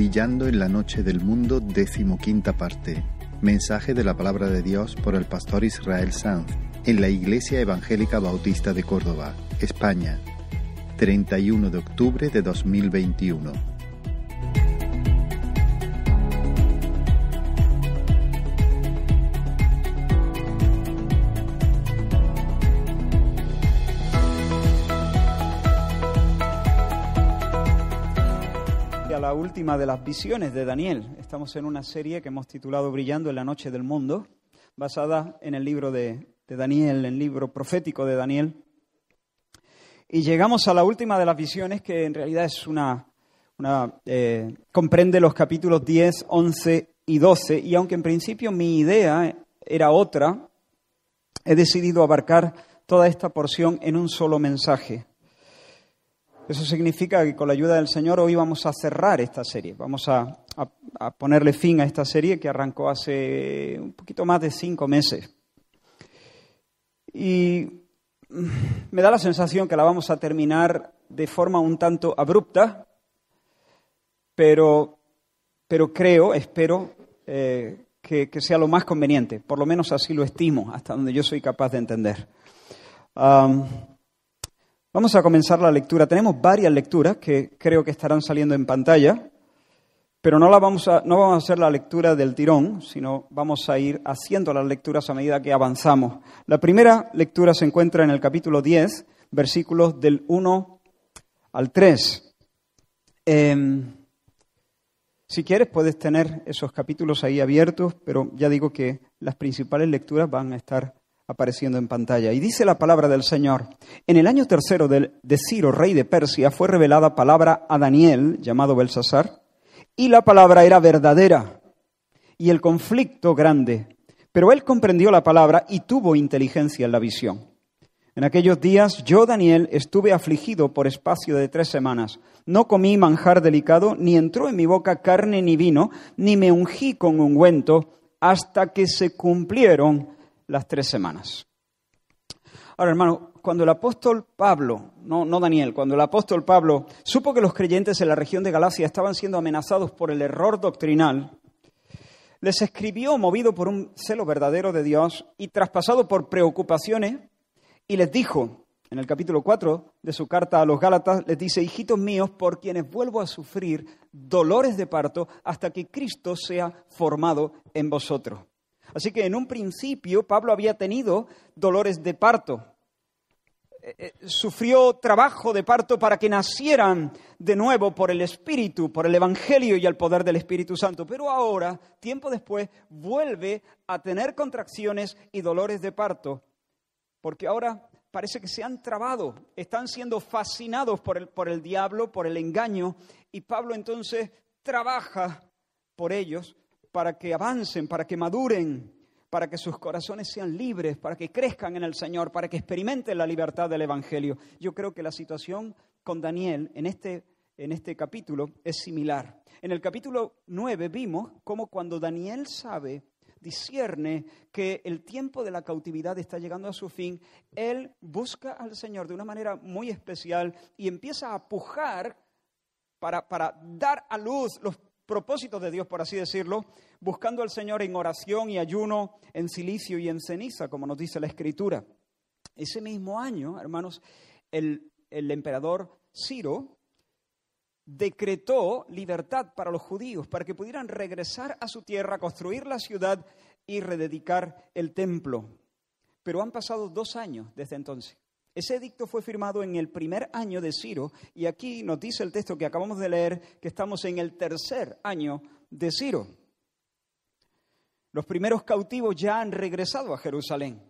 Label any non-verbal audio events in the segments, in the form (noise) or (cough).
Brillando en la noche del mundo, decimoquinta parte. Mensaje de la palabra de Dios por el pastor Israel Sanz en la Iglesia Evangélica Bautista de Córdoba, España, 31 de octubre de 2021. De las visiones de Daniel. Estamos en una serie que hemos titulado Brillando en la Noche del Mundo, basada en el libro de, Daniel, en el libro profético de Daniel. Y llegamos a la última de las visiones, que en realidad es una, eh, comprende los capítulos 10, 11 y 12. Y aunque en principio mi idea era otra, he decidido abarcar toda esta porción en un solo mensaje. Eso significa que con la ayuda del Señor hoy vamos a cerrar esta serie, vamos a, ponerle fin a esta serie que arrancó hace un poquito más de cinco meses. Y me da la sensación que la vamos a terminar de forma un tanto abrupta, pero, pero creo, espero, eh, que, sea lo más conveniente. Por lo menos así lo estimo, hasta donde yo soy capaz de entender. Vamos a comenzar la lectura. Tenemos varias lecturas que creo que estarán saliendo en pantalla, pero no, la vamos, a, no vamos a hacer la lectura del tirón, sino vamos a ir haciendo las lecturas a medida que avanzamos. La primera lectura se encuentra en el capítulo 10, versículos del 1 al 3. Em, si quieres, puedes tener esos capítulos ahí abiertos, pero ya digo que las principales lecturas van a estar apareciendo en pantalla. Y dice la palabra del Señor. En el año tercero de, Ciro, rey de Persia, fue revelada palabra a Daniel, llamado Belsasar, y la palabra era verdadera y el conflicto grande. Pero él comprendió la palabra y tuvo inteligencia en la visión. En aquellos días yo, Daniel, estuve afligido por espacio de tres semanas. No comí manjar delicado, ni entró en mi boca carne ni vino, ni me ungí con ungüento, hasta que se cumplieron las tres semanas. Ahora, hermano, cuando el apóstol Pablo, no, no Daniel, cuando el apóstol Pablo supo que los creyentes en la región de Galacia estaban siendo amenazados por el error doctrinal, les escribió movido por un celo verdadero de Dios y traspasado por preocupaciones, y les dijo, en el capítulo 4 de su carta a los Gálatas, les dice, hijitos míos, por quienes vuelvo a sufrir dolores de parto hasta que Cristo sea formado en vosotros. Así que en un principio Pablo había tenido dolores de parto. Eh, eh, sufrió trabajo de parto para que nacieran de nuevo por el Espíritu, por el Evangelio y el poder del Espíritu Santo. Pero ahora, tiempo después, vuelve a tener contracciones y dolores de parto, porque ahora parece que se han trabado, están siendo fascinados por el, por el diablo, por el engaño, y Pablo entonces trabaja por ellos para que avancen, para que maduren, para que sus corazones sean libres, para que crezcan en el Señor, para que experimenten la libertad del Evangelio. Yo creo que la situación con Daniel en este, en este capítulo es similar. En el capítulo 9 vimos cómo cuando Daniel sabe, discierne que el tiempo de la cautividad está llegando a su fin, él busca al Señor de una manera muy especial y empieza a pujar para, para dar a luz los propósito de Dios, por así decirlo, buscando al Señor en oración y ayuno, en silicio y en ceniza, como nos dice la Escritura. Ese mismo año, hermanos, el, el emperador Ciro decretó libertad para los judíos, para que pudieran regresar a su tierra, construir la ciudad y rededicar el templo. Pero han pasado dos años desde entonces. Ese edicto fue firmado en el primer año de Ciro y aquí nos dice el texto que acabamos de leer que estamos en el tercer año de Ciro. Los primeros cautivos ya han regresado a Jerusalén.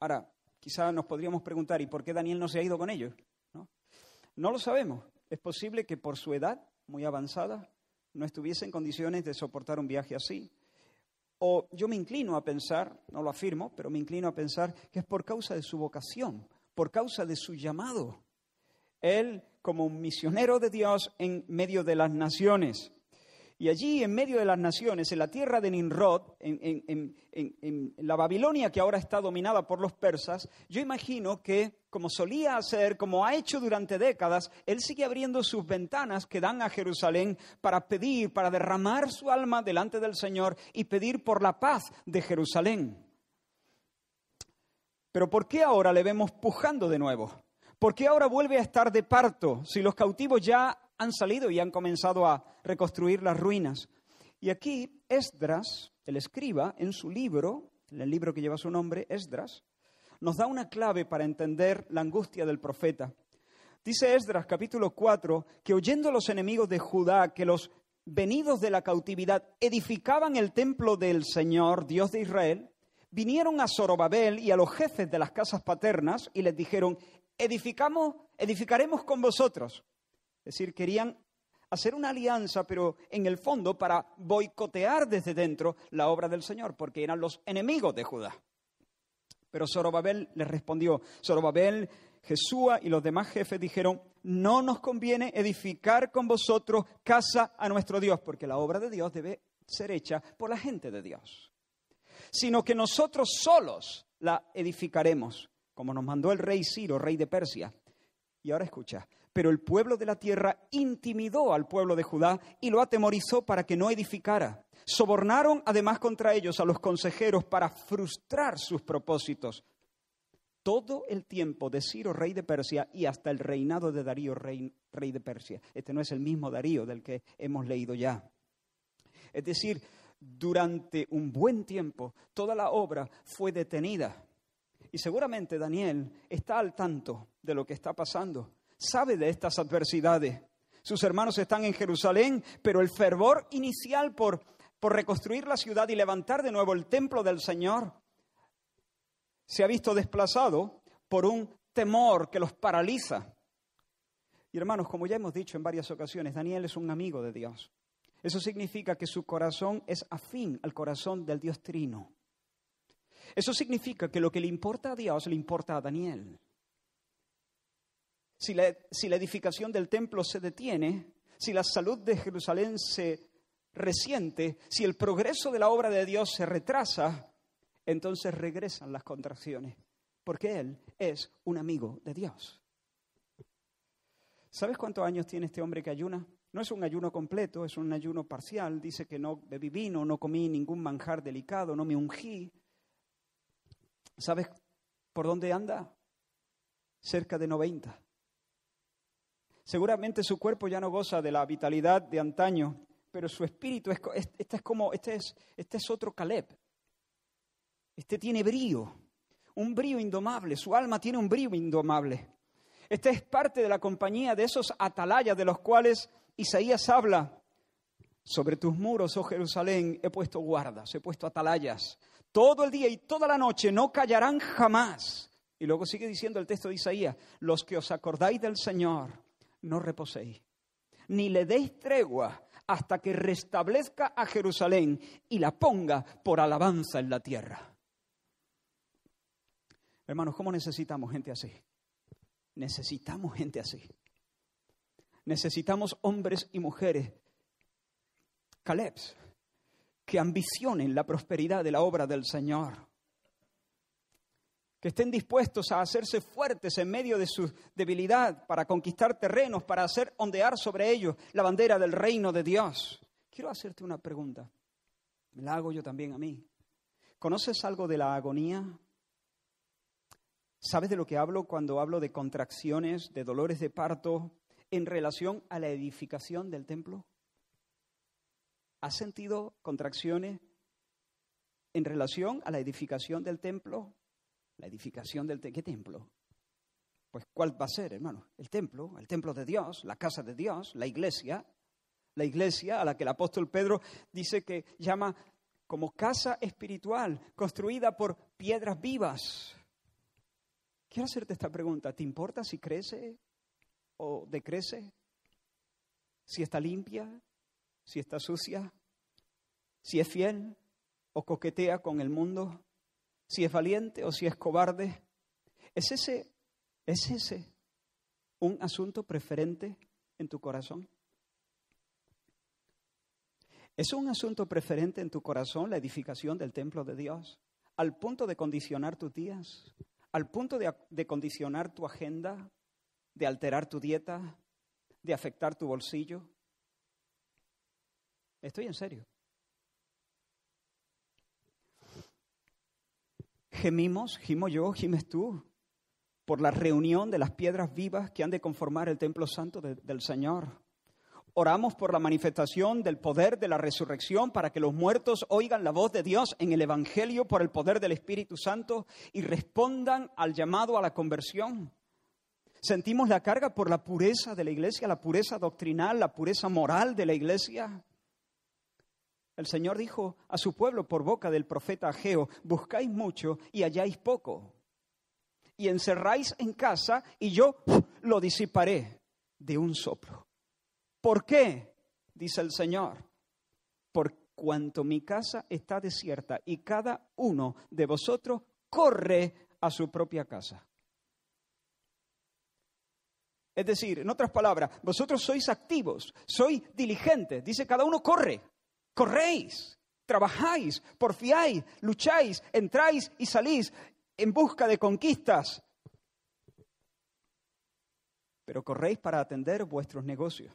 Ahora, quizás nos podríamos preguntar, ¿y por qué Daniel no se ha ido con ellos? ¿No? no lo sabemos. Es posible que por su edad muy avanzada no estuviese en condiciones de soportar un viaje así. O yo me inclino a pensar, no lo afirmo, pero me inclino a pensar que es por causa de su vocación, por causa de su llamado. Él como un misionero de Dios en medio de las naciones. Y allí, en medio de las naciones, en la tierra de Nimrod, en, en, la Babilonia que ahora está dominada por los persas, yo imagino que, como solía hacer, como ha hecho durante décadas, él sigue abriendo sus ventanas que dan a Jerusalén para pedir, para derramar su alma delante del Señor y pedir por la paz de Jerusalén. Pero ¿por qué ahora le vemos pujando de nuevo? ¿Por qué ahora vuelve a estar de parto si los cautivos ya han salido y han comenzado a reconstruir las ruinas. Y aquí Esdras, el escriba, en su libro, en el libro que lleva su nombre, Esdras, nos da una clave para entender la angustia del profeta. Dice Esdras capítulo 4 que oyendo los enemigos de Judá que los venidos de la cautividad edificaban el templo del Señor, Dios de Israel, vinieron a Zorobabel y a los jefes de las casas paternas y les dijeron, edificamos, edificaremos con vosotros es decir, querían hacer una alianza, pero en el fondo para boicotear desde dentro la obra del Señor, porque eran los enemigos de Judá. Pero Zorobabel les respondió, Zorobabel, Jesúa y los demás jefes dijeron, no nos conviene edificar con vosotros casa a nuestro Dios, porque la obra de Dios debe ser hecha por la gente de Dios, sino que nosotros solos la edificaremos, como nos mandó el rey Ciro, rey de Persia. Y ahora escucha, pero el pueblo de la tierra intimidó al pueblo de Judá y lo atemorizó para que no edificara. Sobornaron además contra ellos a los consejeros para frustrar sus propósitos. Todo el tiempo de Ciro, rey de Persia, y hasta el reinado de Darío, rey, rey de Persia. Este no es el mismo Darío del que hemos leído ya. Es decir, durante un buen tiempo toda la obra fue detenida y seguramente Daniel está al tanto de lo que está pasando, sabe de estas adversidades. Sus hermanos están en Jerusalén, pero el fervor inicial por, por reconstruir la ciudad y levantar de nuevo el templo del Señor se ha visto desplazado por un temor que los paraliza. Y hermanos, como ya hemos dicho en varias ocasiones, Daniel es un amigo de Dios. Eso significa que su corazón es afín al corazón del Dios Trino. Eso significa que lo que le importa a Dios le importa a Daniel. Si la, edificación del templo se detiene, si la salud de Jerusalén se resiente, si el progreso de la obra de Dios se retrasa, entonces regresan las contracciones, porque Él es un amigo de Dios. ¿Sabes cuántos años tiene este hombre que ayuna? No es un ayuno completo, es un ayuno parcial. Dice que no bebí vino, no comí ningún manjar delicado, no me ungí, ¿Sabes por dónde anda? Cerca de 90. Seguramente su cuerpo ya no goza de la vitalidad de antaño, pero su espíritu es, este es como, este es, este es otro Caleb. Este tiene brío, un brío indomable, su alma tiene un brío indomable. Este es parte de la compañía de esos atalayas de los cuales Isaías habla sobre tus muros, oh Jerusalén, he puesto guardas, he puesto atalayas. Todo el día y toda la noche no callarán jamás. Y luego sigue diciendo el texto de Isaías, los que os acordáis del Señor, no reposéis, ni le deis tregua hasta que restablezca a Jerusalén y la ponga por alabanza en la tierra. Hermanos, ¿cómo necesitamos gente así? Necesitamos gente así. Necesitamos hombres y mujeres Calebs, que ambicionen la prosperidad de la obra del Señor, que estén dispuestos a hacerse fuertes en medio de su debilidad para conquistar terrenos, para hacer ondear sobre ellos la bandera del reino de Dios. Quiero hacerte una pregunta, me la hago yo también a mí. ¿Conoces algo de la agonía? ¿Sabes de lo que hablo cuando hablo de contracciones, de dolores de parto en relación a la edificación del templo? ¿Has sentido contracciones en relación a la edificación del templo? La edificación del ¿qué templo? Pues ¿cuál va a ser, hermano? El templo, el templo de Dios, la casa de Dios, la iglesia, la iglesia a la que el apóstol Pedro dice que llama como casa espiritual, construida por piedras vivas. Quiero hacerte esta pregunta, ¿te importa si crece o decrece? ¿Si está limpia? si está sucia, si es fiel o coquetea con el mundo, si es valiente o si es cobarde. ¿Es ese, es ese un asunto preferente en tu corazón? ¿Es un asunto preferente en tu corazón la edificación del templo de Dios? ¿Al punto de condicionar tus días? ¿Al punto de, de condicionar tu agenda? ¿De alterar tu dieta? ¿De afectar tu bolsillo? Estoy en serio. Gemimos, gimo yo, gimes tú, por la reunión de las piedras vivas que han de conformar el templo santo del Señor. Oramos por la manifestación del poder de la resurrección para que los muertos oigan la voz de Dios en el Evangelio por el poder del Espíritu Santo y respondan al llamado a la conversión. Sentimos la carga por la pureza de la iglesia, la pureza doctrinal, la pureza moral de la iglesia. El Señor dijo a su pueblo por boca del profeta Ageo, buscáis mucho y halláis poco. Y encerráis en casa y yo (laughs) lo disiparé de un soplo. ¿Por qué? Dice el Señor. Por cuanto mi casa está desierta y cada uno de vosotros corre a su propia casa. Es decir, en otras palabras, vosotros sois activos, sois diligentes. Dice, cada uno corre. Corréis, trabajáis, porfiáis, lucháis, entráis y salís en busca de conquistas. Pero corréis para atender vuestros negocios.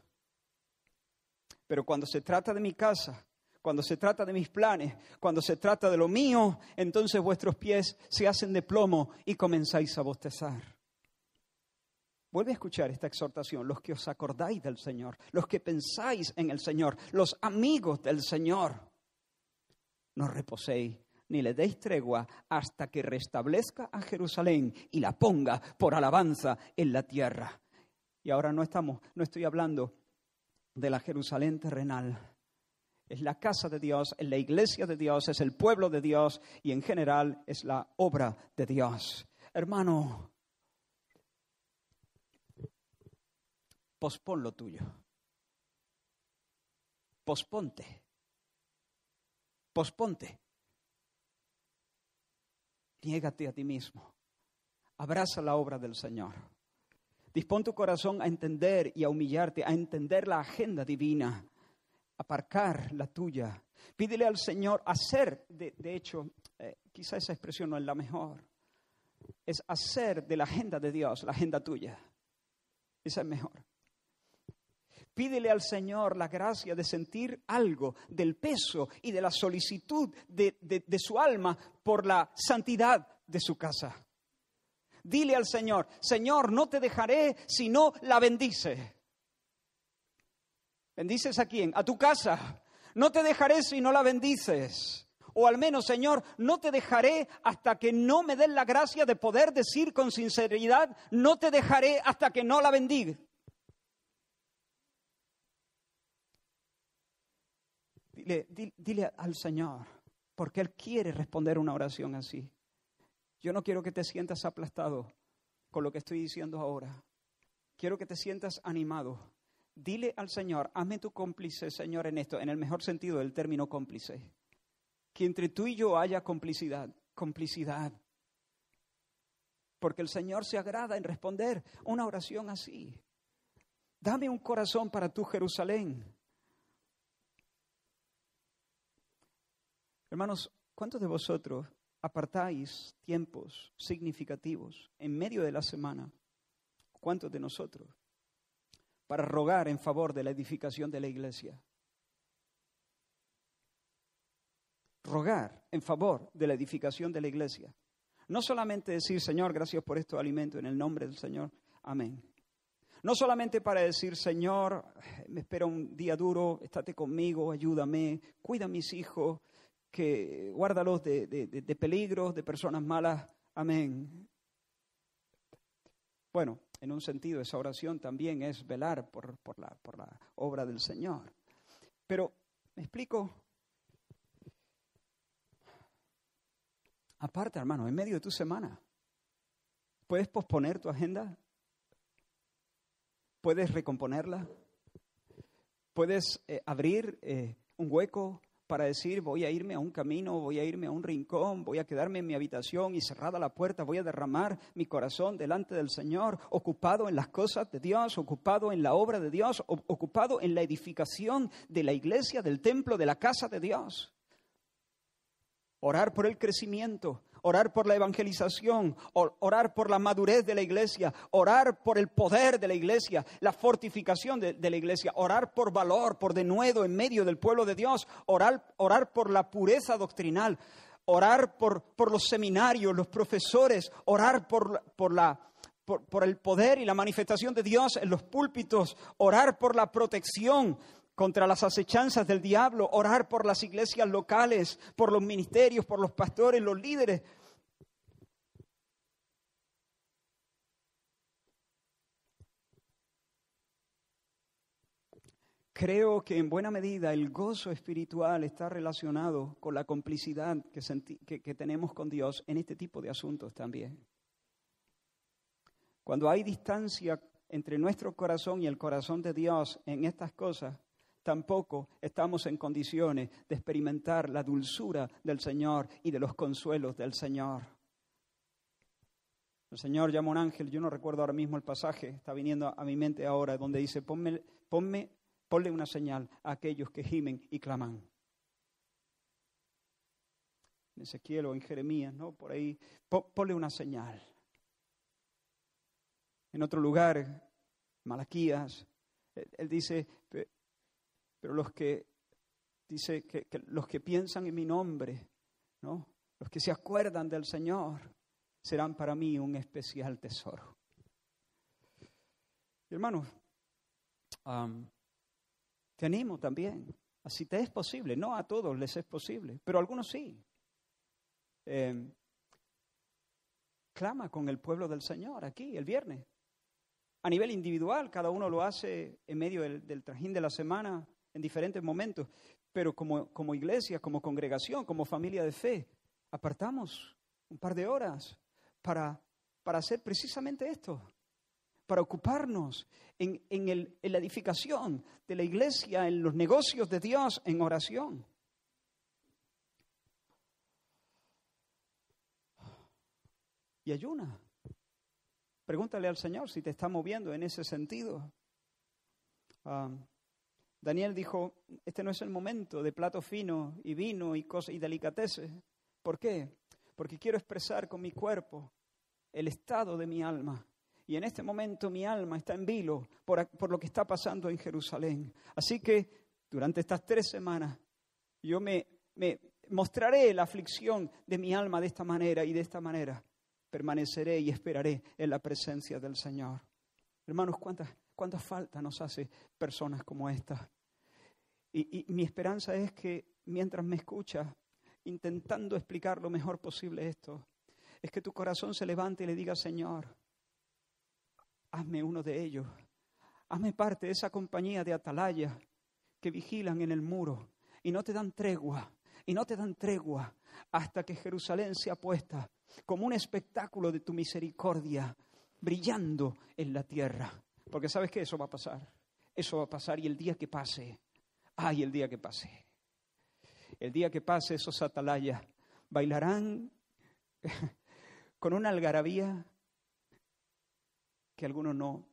Pero cuando se trata de mi casa, cuando se trata de mis planes, cuando se trata de lo mío, entonces vuestros pies se hacen de plomo y comenzáis a bostezar. Vuelve a escuchar esta exhortación, los que os acordáis del Señor, los que pensáis en el Señor, los amigos del Señor. No reposéis ni le deis tregua hasta que restablezca a Jerusalén y la ponga por alabanza en la tierra. Y ahora no estamos, no estoy hablando de la Jerusalén terrenal. Es la casa de Dios, es la iglesia de Dios, es el pueblo de Dios y en general es la obra de Dios. Hermano, pospon lo tuyo. Posponte. Posponte. Niégate a ti mismo. Abraza la obra del Señor. Dispón tu corazón a entender y a humillarte, a entender la agenda divina, aparcar la tuya. Pídele al Señor hacer, de, hecho, eh, quizá esa expresión no es la mejor, es hacer de la agenda de Dios la agenda tuya. Esa es mejor. Pídele al Señor la gracia de sentir algo del peso y de la solicitud de, de, su alma por la santidad de su casa. Dile al Señor, Señor, no te dejaré si no la bendice. ¿Bendices a quién? A tu casa. No te dejaré si no la bendices. O al menos, Señor, no te dejaré hasta que no me den la gracia de poder decir con sinceridad, no te dejaré hasta que no la bendiga. Dile, al Señor, porque Él quiere responder una oración así. Yo no quiero que te sientas aplastado con lo que estoy diciendo ahora. Quiero que te sientas animado. Dile al Señor, hazme tu cómplice, Señor, en esto, en el mejor sentido del término cómplice. Que entre tú y yo haya complicidad, complicidad. Porque el Señor se agrada en responder una oración así. Dame un corazón para tu Jerusalén. Hermanos, ¿cuántos de vosotros apartáis tiempos significativos en medio de la semana? ¿Cuántos de nosotros? Para rogar en favor de la edificación de la iglesia. Rogar en favor de la edificación de la iglesia. No solamente decir, Señor, gracias por este alimento en el nombre del Señor. Amén. No solamente para decir, Señor, me espera un día duro, estate conmigo, ayúdame, cuida a mis hijos, que guárdalos de, de, peligros, de personas malas. Amén. Bueno, en un sentido esa oración también es velar por, por, la, por la obra del Señor. Pero, ¿me explico? Aparte, hermano, en medio de tu semana, ¿puedes posponer tu agenda? ¿Puedes recomponerla? ¿Puedes eh, abrir eh, un hueco para decir voy a irme a un camino, voy a irme a un rincón, voy a quedarme en mi habitación y cerrada la puerta, voy a derramar mi corazón delante del Señor, ocupado en las cosas de Dios, ocupado en la obra de Dios, ocupado en la edificación de la iglesia, del templo, de la casa de Dios. Orar por el crecimiento, orar por la evangelización, orar por la madurez de la iglesia, orar por el poder de la iglesia, la fortificación de, la iglesia, orar por valor, por denuedo en medio del pueblo de Dios, orar, orar por la pureza doctrinal, orar por, los seminarios, los profesores, orar por, por, el poder y la manifestación de Dios en los púlpitos, orar por la protección contra las acechanzas del diablo, orar por las iglesias locales, por los ministerios, por los pastores, los líderes. Creo que en buena medida el gozo espiritual está relacionado con la complicidad que, que, tenemos con Dios en este tipo de asuntos también. Cuando hay distancia entre nuestro corazón y el corazón de Dios en estas cosas, tampoco estamos en condiciones de experimentar la dulzura del Señor y de los consuelos del Señor. El Señor llama un ángel, yo no recuerdo ahora mismo el pasaje, está viniendo a mi mente ahora, donde dice, ponme, ponme, ponle una señal a aquellos que gimen y claman. En Ezequiel o en Jeremías, ¿no? Por ahí, ponle una señal. En otro lugar, Malaquías, él dice, pero los que, dice que, los que piensan en mi nombre, ¿no? Los que se acuerdan del Señor serán para mí un especial tesoro. hermanos, te animo también, así te es posible, no a todos les es posible, pero a algunos sí. Em, clama con el pueblo del Señor aquí el viernes. A nivel individual, cada uno lo hace en medio del trajín de la semana, en diferentes momentos, pero como, como iglesia, como congregación, como familia de fe, apartamos un par de horas para, para hacer precisamente esto, para ocuparnos en, en, el, en la edificación de la iglesia, en los negocios de Dios, en oración. Y ayuna. Pregúntale al Señor si te está moviendo en ese sentido. Ah, Daniel dijo, este no es el momento de plato fino y vino y, cosas, y delicateces. ¿Por qué? Porque quiero expresar con mi cuerpo el estado de mi alma. Y en este momento mi alma está en vilo por, por lo que está pasando en Jerusalén. Así que durante estas tres semanas yo me, me mostraré la aflicción de mi alma de esta manera y de esta manera permaneceré y esperaré en la presencia del Señor. Hermanos, ¿cuántas, cuánta falta nos hace personas como esta? Y, mi esperanza es que mientras me escuchas, intentando explicar lo mejor posible esto, es que tu corazón se levante y le diga, Señor, hazme uno de ellos, hazme parte de esa compañía de atalaya que vigilan en el muro y no te dan tregua, y no te dan tregua hasta que Jerusalén sea puesta como un espectáculo de tu misericordia, brillando en la tierra. Porque sabes que eso va a pasar, eso va a pasar y el día que pase, ay, el día que pase, el día que pase esos atalayas bailarán (laughs) con una algarabía que algunos no,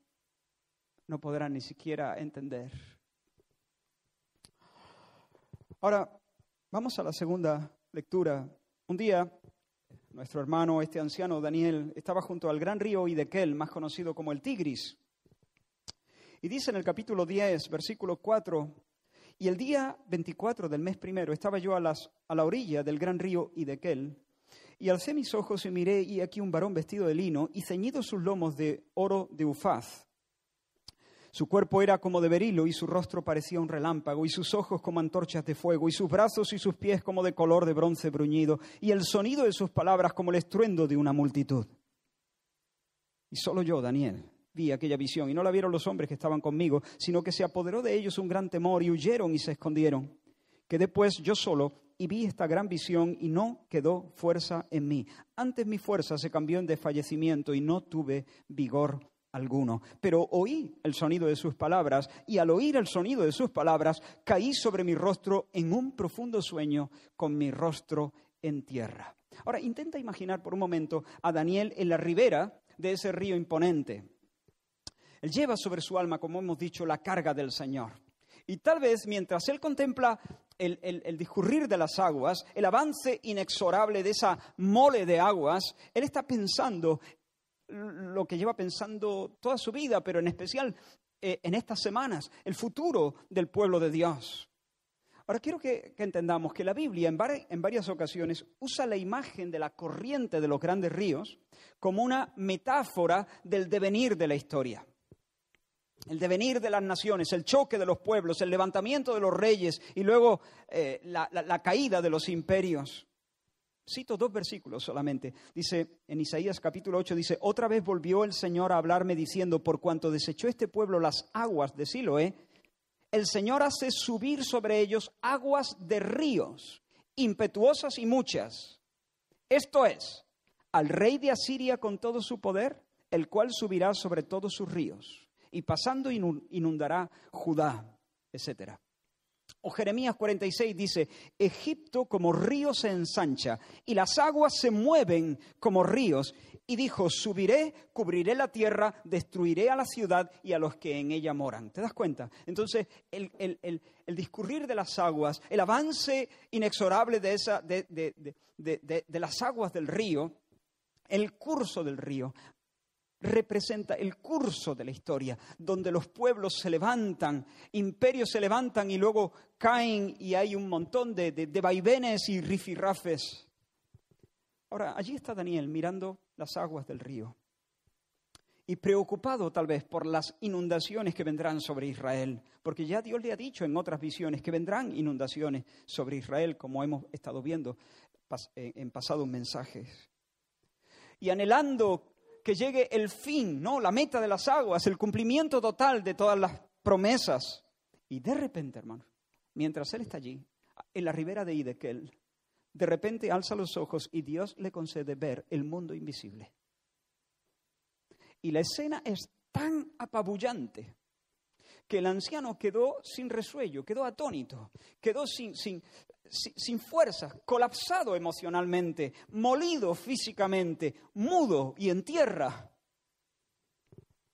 no podrán ni siquiera entender. Ahora, vamos a la segunda lectura. Un día, nuestro hermano, este anciano Daniel, estaba junto al gran río Idequel, más conocido como el Tigris. Y dice en el capítulo 10, versículo 4, y el día 24 del mes primero estaba yo a, las, a la orilla del gran río Idequel, y alcé mis ojos y miré, y aquí un varón vestido de lino y ceñido sus lomos de oro de ufaz. Su cuerpo era como de berilo y su rostro parecía un relámpago y sus ojos como antorchas de fuego y sus brazos y sus pies como de color de bronce bruñido y el sonido de sus palabras como el estruendo de una multitud. Y solo yo, Daniel, vi aquella visión y no la vieron los hombres que estaban conmigo, sino que se apoderó de ellos un gran temor y huyeron y se escondieron. Quedé pues yo solo y vi esta gran visión y no quedó fuerza en mí. Antes mi fuerza se cambió en desfallecimiento y no tuve vigor alguno. Pero oí el sonido de sus palabras y al oír el sonido de sus palabras caí sobre mi rostro en un profundo sueño con mi rostro en tierra. Ahora, intenta imaginar por un momento a Daniel en la ribera de ese río imponente. Él lleva sobre su alma, como hemos dicho, la carga del Señor. Y tal vez mientras él contempla el, el, discurrir de las aguas, el avance inexorable de esa mole de aguas, él está pensando lo que lleva pensando toda su vida, pero en especial eh, en estas semanas, el futuro del pueblo de Dios. Ahora quiero que, entendamos que la Biblia en, en, varias ocasiones usa la imagen de la corriente de los grandes ríos como una metáfora del devenir de la historia. El devenir de las naciones, el choque de los pueblos, el levantamiento de los reyes y luego eh, la caída de los imperios. Cito dos versículos solamente. Dice en Isaías capítulo 8, dice, otra vez volvió el Señor a hablarme diciendo, por cuanto desechó este pueblo las aguas de Siloé, el Señor hace subir sobre ellos aguas de ríos, impetuosas y muchas. Esto es, al rey de Asiria con todo su poder, el cual subirá sobre todos sus ríos, y pasando inundará Judá, etcétera. O Jeremías 46 dice, Egipto como río se ensancha y las aguas se mueven como ríos. Y dijo, subiré, cubriré la tierra, destruiré a la ciudad y a los que en ella moran. ¿Te das cuenta? Entonces, el, discurrir de las aguas, el avance inexorable de, esa, de, de las aguas del río, el curso del río, representa el curso de la historia, donde los pueblos se levantan, imperios se levantan y luego caen y hay un montón de, de, vaivenes y rifirrafes. Ahora, allí está Daniel mirando las aguas del río y preocupado tal vez por las inundaciones que vendrán sobre Israel, porque ya Dios le ha dicho en otras visiones que vendrán inundaciones sobre Israel, como hemos estado viendo en pasados mensajes. Y anhelando que llegue el fin, ¿no? La meta de las aguas, el cumplimiento total de todas las promesas. Y de repente, hermano, mientras él está allí, en la ribera de Idekel, de repente alza los ojos y Dios le concede ver el mundo invisible. Y la escena es tan apabullante que el anciano quedó sin resuello, quedó atónito, quedó sin, sin, sin fuerza, colapsado emocionalmente, molido físicamente, mudo y en tierra.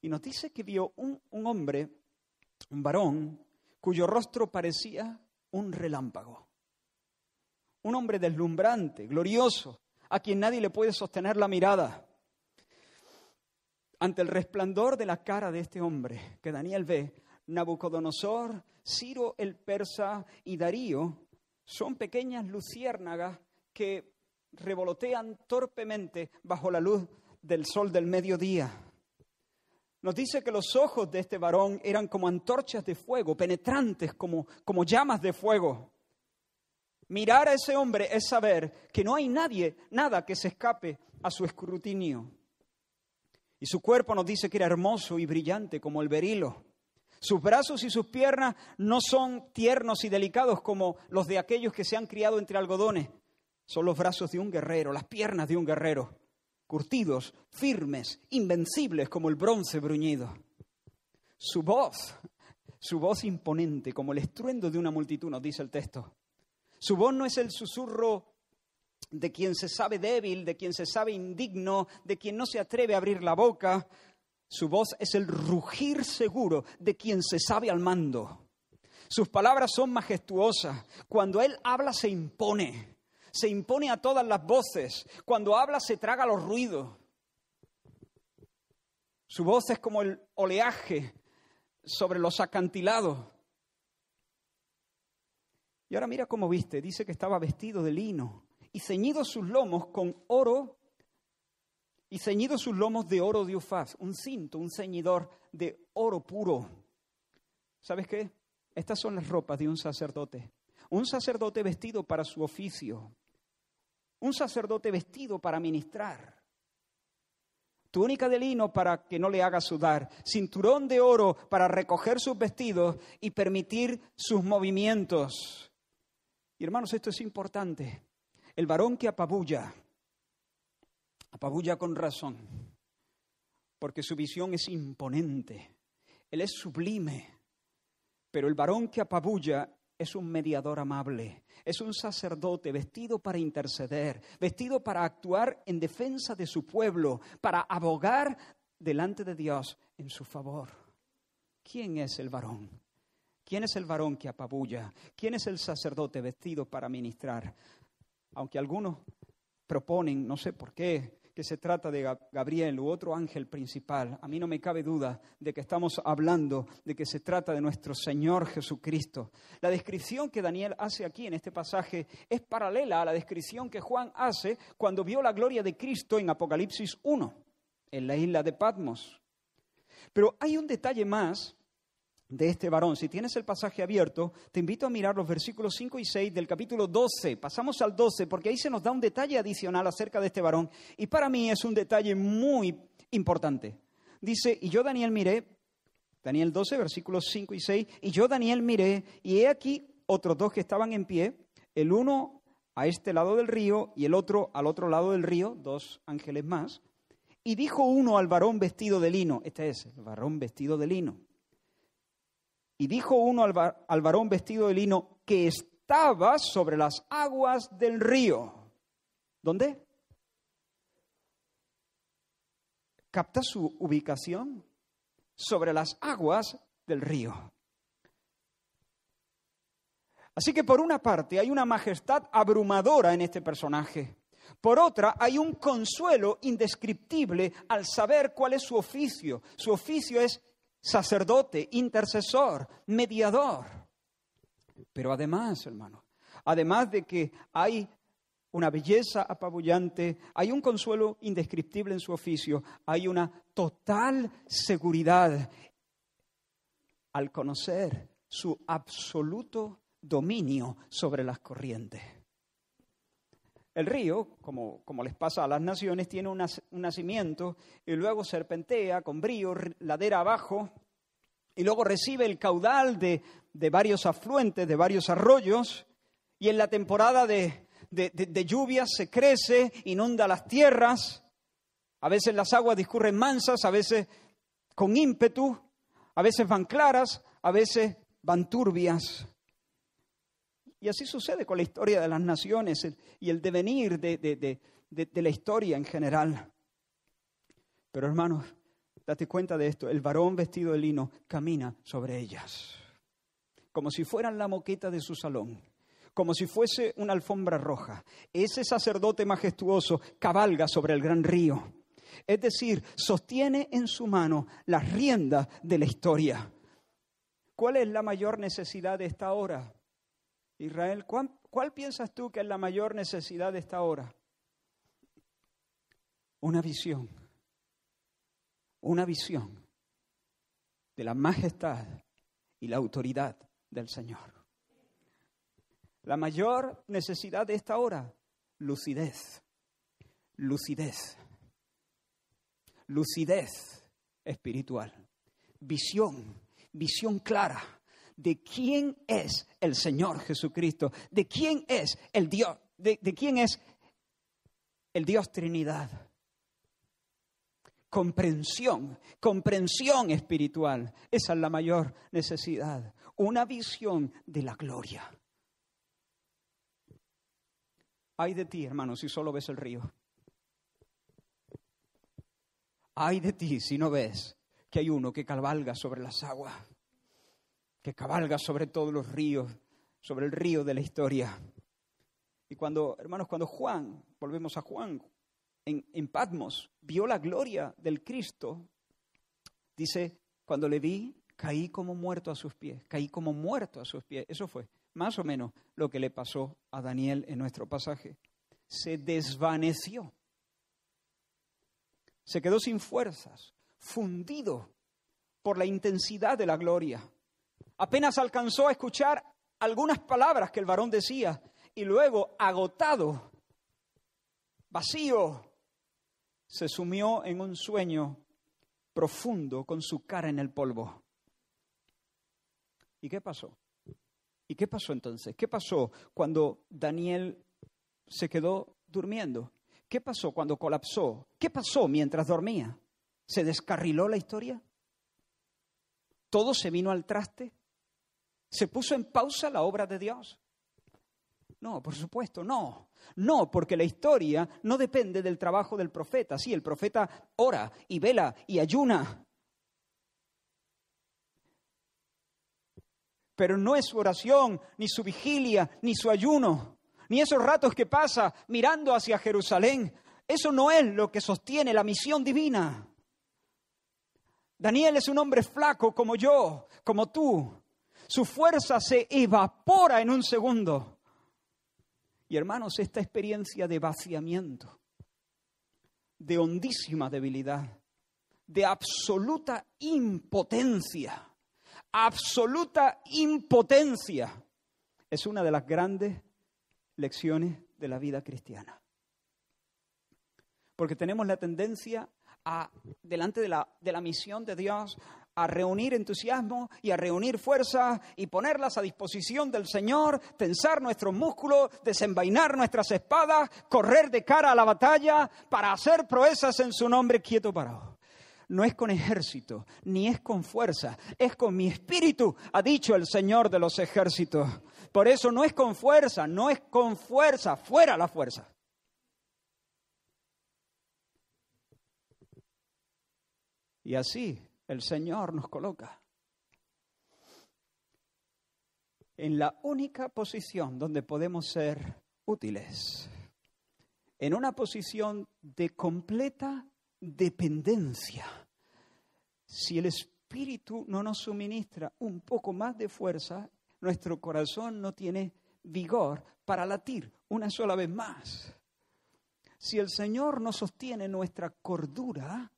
Y nos dice que vio un, un hombre, un varón, cuyo rostro parecía un relámpago. Un hombre deslumbrante, glorioso, a quien nadie le puede sostener la mirada. Ante el resplandor de la cara de este hombre que Daniel ve, Nabucodonosor, Ciro el persa y Darío son pequeñas luciérnagas que revolotean torpemente bajo la luz del sol del mediodía. Nos dice que los ojos de este varón eran como antorchas de fuego, penetrantes como, como llamas de fuego. Mirar a ese hombre es saber que no hay nadie, nada que se escape a su escrutinio. Y su cuerpo nos dice que era hermoso y brillante como el berilo. Sus brazos y sus piernas no son tiernos y delicados como los de aquellos que se han criado entre algodones. Son los brazos de un guerrero, las piernas de un guerrero, curtidos, firmes, invencibles como el bronce bruñido. Su voz, su voz imponente como el estruendo de una multitud, nos dice el texto. Su voz no es el susurro de quien se sabe débil, de quien se sabe indigno, de quien no se atreve a abrir la boca. Su voz es el rugir seguro de quien se sabe al mando. Sus palabras son majestuosas. Cuando Él habla se impone. Se impone a todas las voces. Cuando habla se traga los ruidos. Su voz es como el oleaje sobre los acantilados. Y ahora mira cómo viste. Dice que estaba vestido de lino y ceñido sus lomos con oro y ceñido sus lomos de oro de Ufaz, un cinto, un ceñidor de oro puro. ¿Sabes qué? Estas son las ropas de un sacerdote. Un sacerdote vestido para su oficio. Un sacerdote vestido para ministrar. Túnica de lino para que no le haga sudar. Cinturón de oro para recoger sus vestidos y permitir sus movimientos. Y hermanos, esto es importante. El varón que apabulla, apabulla con razón. porque su visión es imponente, él es sublime, pero el varón que apabulla es un mediador amable, es un sacerdote vestido para interceder, vestido para actuar en defensa de su pueblo, para abogar delante de Dios en su favor. ¿Quién es el varón? ¿Quién es el varón que apabulla? ¿Quién es el sacerdote vestido para ministrar? Aunque algunos proponen, no sé por qué, que se trata de Gabriel u otro ángel principal, a mí no me cabe duda de que estamos hablando de que se trata de nuestro Señor Jesucristo. La descripción que Daniel hace aquí en este pasaje es paralela a la descripción que Juan hace cuando vio la gloria de Cristo en Apocalipsis 1, en la isla de Patmos. Pero hay un detalle más de este varón. Si tienes el pasaje abierto, te invito a mirar los versículos 5 y 6 del capítulo 12. Pasamos al 12 porque ahí se nos da un detalle adicional acerca de este varón y para mí es un detalle muy importante. Dice, y yo Daniel miré, Daniel 12, versículos 5 y 6, y yo Daniel miré, y he aquí otros dos que estaban en pie, el uno a este lado del río y el otro al otro lado del río, dos ángeles más, y dijo uno al varón vestido de lino, este es el varón vestido de lino, y dijo uno al, varón vestido de lino que estaba sobre las aguas del río. ¿Dónde? ¿Capta su ubicación? Sobre las aguas del río. Así que por una parte hay una majestad abrumadora en este personaje. Por otra, hay un consuelo indescriptible al saber cuál es su oficio. Su oficio es sacerdote, intercesor, mediador. Pero además, hermano, además de que hay una belleza apabullante, hay un consuelo indescriptible en su oficio, hay una total seguridad al conocer su absoluto dominio sobre las corrientes. El río, como, les pasa a las naciones, tiene un nacimiento y luego serpentea con brío, ladera abajo, y luego recibe el caudal de, de varios afluentes, de varios arroyos, y en la temporada de, de, de lluvias se crece, inunda las tierras, a veces las aguas discurren mansas, a veces con ímpetu, a veces van claras, a veces van turbias. Y así sucede con la historia de las naciones y el devenir de, la historia en general. Pero hermanos, date cuenta de esto, el varón vestido de lino camina sobre ellas, como si fueran la moqueta de su salón, como si fuese una alfombra roja. Ese sacerdote majestuoso cabalga sobre el gran río, es decir, sostiene en su mano las riendas de la historia. ¿Cuál es la mayor necesidad de esta hora? Israel, ¿cuál, piensas tú que es la mayor necesidad de esta hora? Una visión, una visión de la majestad y la autoridad del Señor. La mayor necesidad de esta hora, lucidez, lucidez, lucidez espiritual, visión, visión clara de quién es el Señor Jesucristo, de quién es el Dios, de, quién es el Dios Trinidad. Comprensión, comprensión espiritual. Esa es la mayor necesidad. Una visión de la gloria. Ay de ti, hermano, si solo ves el río. Ay de ti si no ves que hay uno que cabalga sobre las aguas que cabalga sobre todos los ríos, sobre el río de la historia. Y cuando, hermanos, cuando Juan, volvemos a Juan, en, en Patmos, vio la gloria del Cristo, dice, cuando le vi, caí como muerto a sus pies, caí como muerto a sus pies. Eso fue más o menos lo que le pasó a Daniel en nuestro pasaje. Se desvaneció, se quedó sin fuerzas, fundido por la intensidad de la gloria. Apenas alcanzó a escuchar algunas palabras que el varón decía y luego, agotado, vacío, se sumió en un sueño profundo con su cara en el polvo. ¿Y qué pasó? ¿Y qué pasó entonces? ¿Qué pasó cuando Daniel se quedó durmiendo? ¿Qué pasó cuando colapsó? ¿Qué pasó mientras dormía? ¿Se descarriló la historia? ¿Todo se vino al traste? ¿Se puso en pausa la obra de Dios? No, por supuesto, no. No, porque la historia no depende del trabajo del profeta. Sí, el profeta ora y vela y ayuna. Pero no es su oración, ni su vigilia, ni su ayuno, ni esos ratos que pasa mirando hacia Jerusalén. Eso no es lo que sostiene la misión divina. Daniel es un hombre flaco como yo, como tú. Su fuerza se evapora en un segundo. Y hermanos, esta experiencia de vaciamiento, de hondísima debilidad, de absoluta impotencia, absoluta impotencia, es una de las grandes lecciones de la vida cristiana. Porque tenemos la tendencia a, delante de la, de la misión de Dios, a reunir entusiasmo y a reunir fuerza y ponerlas a disposición del Señor, tensar nuestros músculos, desenvainar nuestras espadas, correr de cara a la batalla para hacer proezas en su nombre quieto parado. No es con ejército, ni es con fuerza, es con mi espíritu, ha dicho el Señor de los ejércitos. Por eso no es con fuerza, no es con fuerza, fuera la fuerza. Y así el Señor nos coloca en la única posición donde podemos ser útiles, en una posición de completa dependencia. Si el Espíritu no nos suministra un poco más de fuerza, nuestro corazón no tiene vigor para latir una sola vez más. Si el Señor no sostiene nuestra cordura,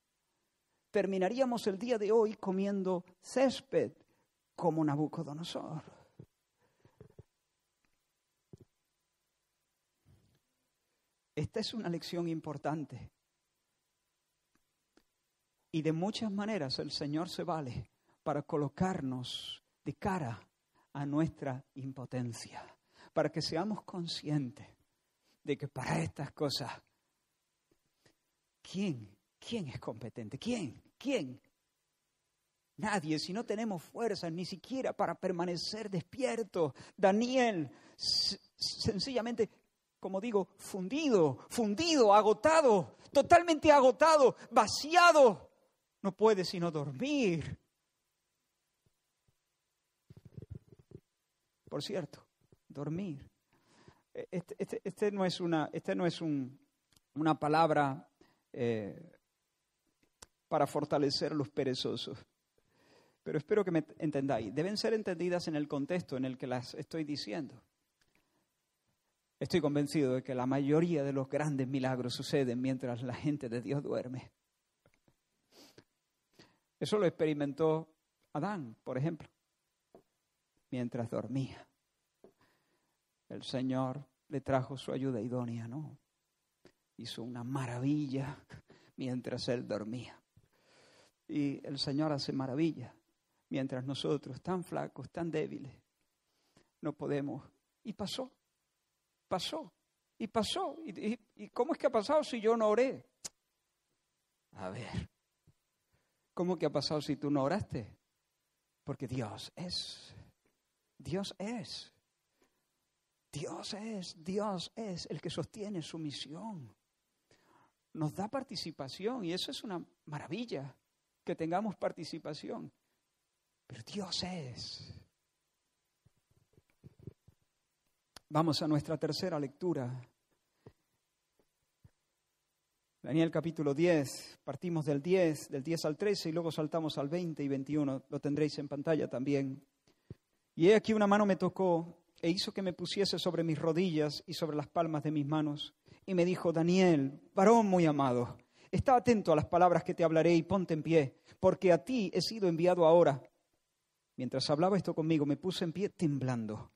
terminaríamos el día de hoy comiendo césped como Nabucodonosor. Esta es una lección importante. Y de muchas maneras el Señor se vale para colocarnos de cara a nuestra impotencia, para que seamos conscientes de que para estas cosas, ¿quién ¿Quién es competente? ¿Quién? ¿Quién? Nadie, si no tenemos fuerzas ni siquiera para permanecer despiertos. Daniel, sencillamente, como digo, fundido, fundido, agotado, totalmente agotado, vaciado. No puede sino dormir. Por cierto, dormir. Este, este, este no es una, este no es un, una palabra eh, para fortalecer a los perezosos. Pero espero que me entendáis. Deben ser entendidas en el contexto en el que las estoy diciendo. Estoy convencido de que la mayoría de los grandes milagros suceden mientras la gente de Dios duerme. Eso lo experimentó Adán, por ejemplo, mientras dormía. El Señor le trajo su ayuda idónea, ¿no? Hizo una maravilla mientras él dormía. Y el Señor hace maravilla, mientras nosotros, tan flacos, tan débiles, no podemos. Y pasó, pasó, y pasó. ¿Y, cómo es que ha pasado si yo no oré? A ver, ¿cómo que ha pasado si tú no oraste? Porque Dios es, Dios es, Dios es, Dios es el que sostiene su misión. Nos da participación y eso es una maravilla que tengamos participación. Pero Dios es. Vamos a nuestra tercera lectura. Daniel capítulo 10, partimos del 10, del 10 al 13 y luego saltamos al 20 y 21, lo tendréis en pantalla también. Y he aquí una mano me tocó e hizo que me pusiese sobre mis rodillas y sobre las palmas de mis manos y me dijo, Daniel, varón muy amado, Está atento a las palabras que te hablaré y ponte en pie, porque a ti he sido enviado ahora. Mientras hablaba esto conmigo, me puse en pie temblando.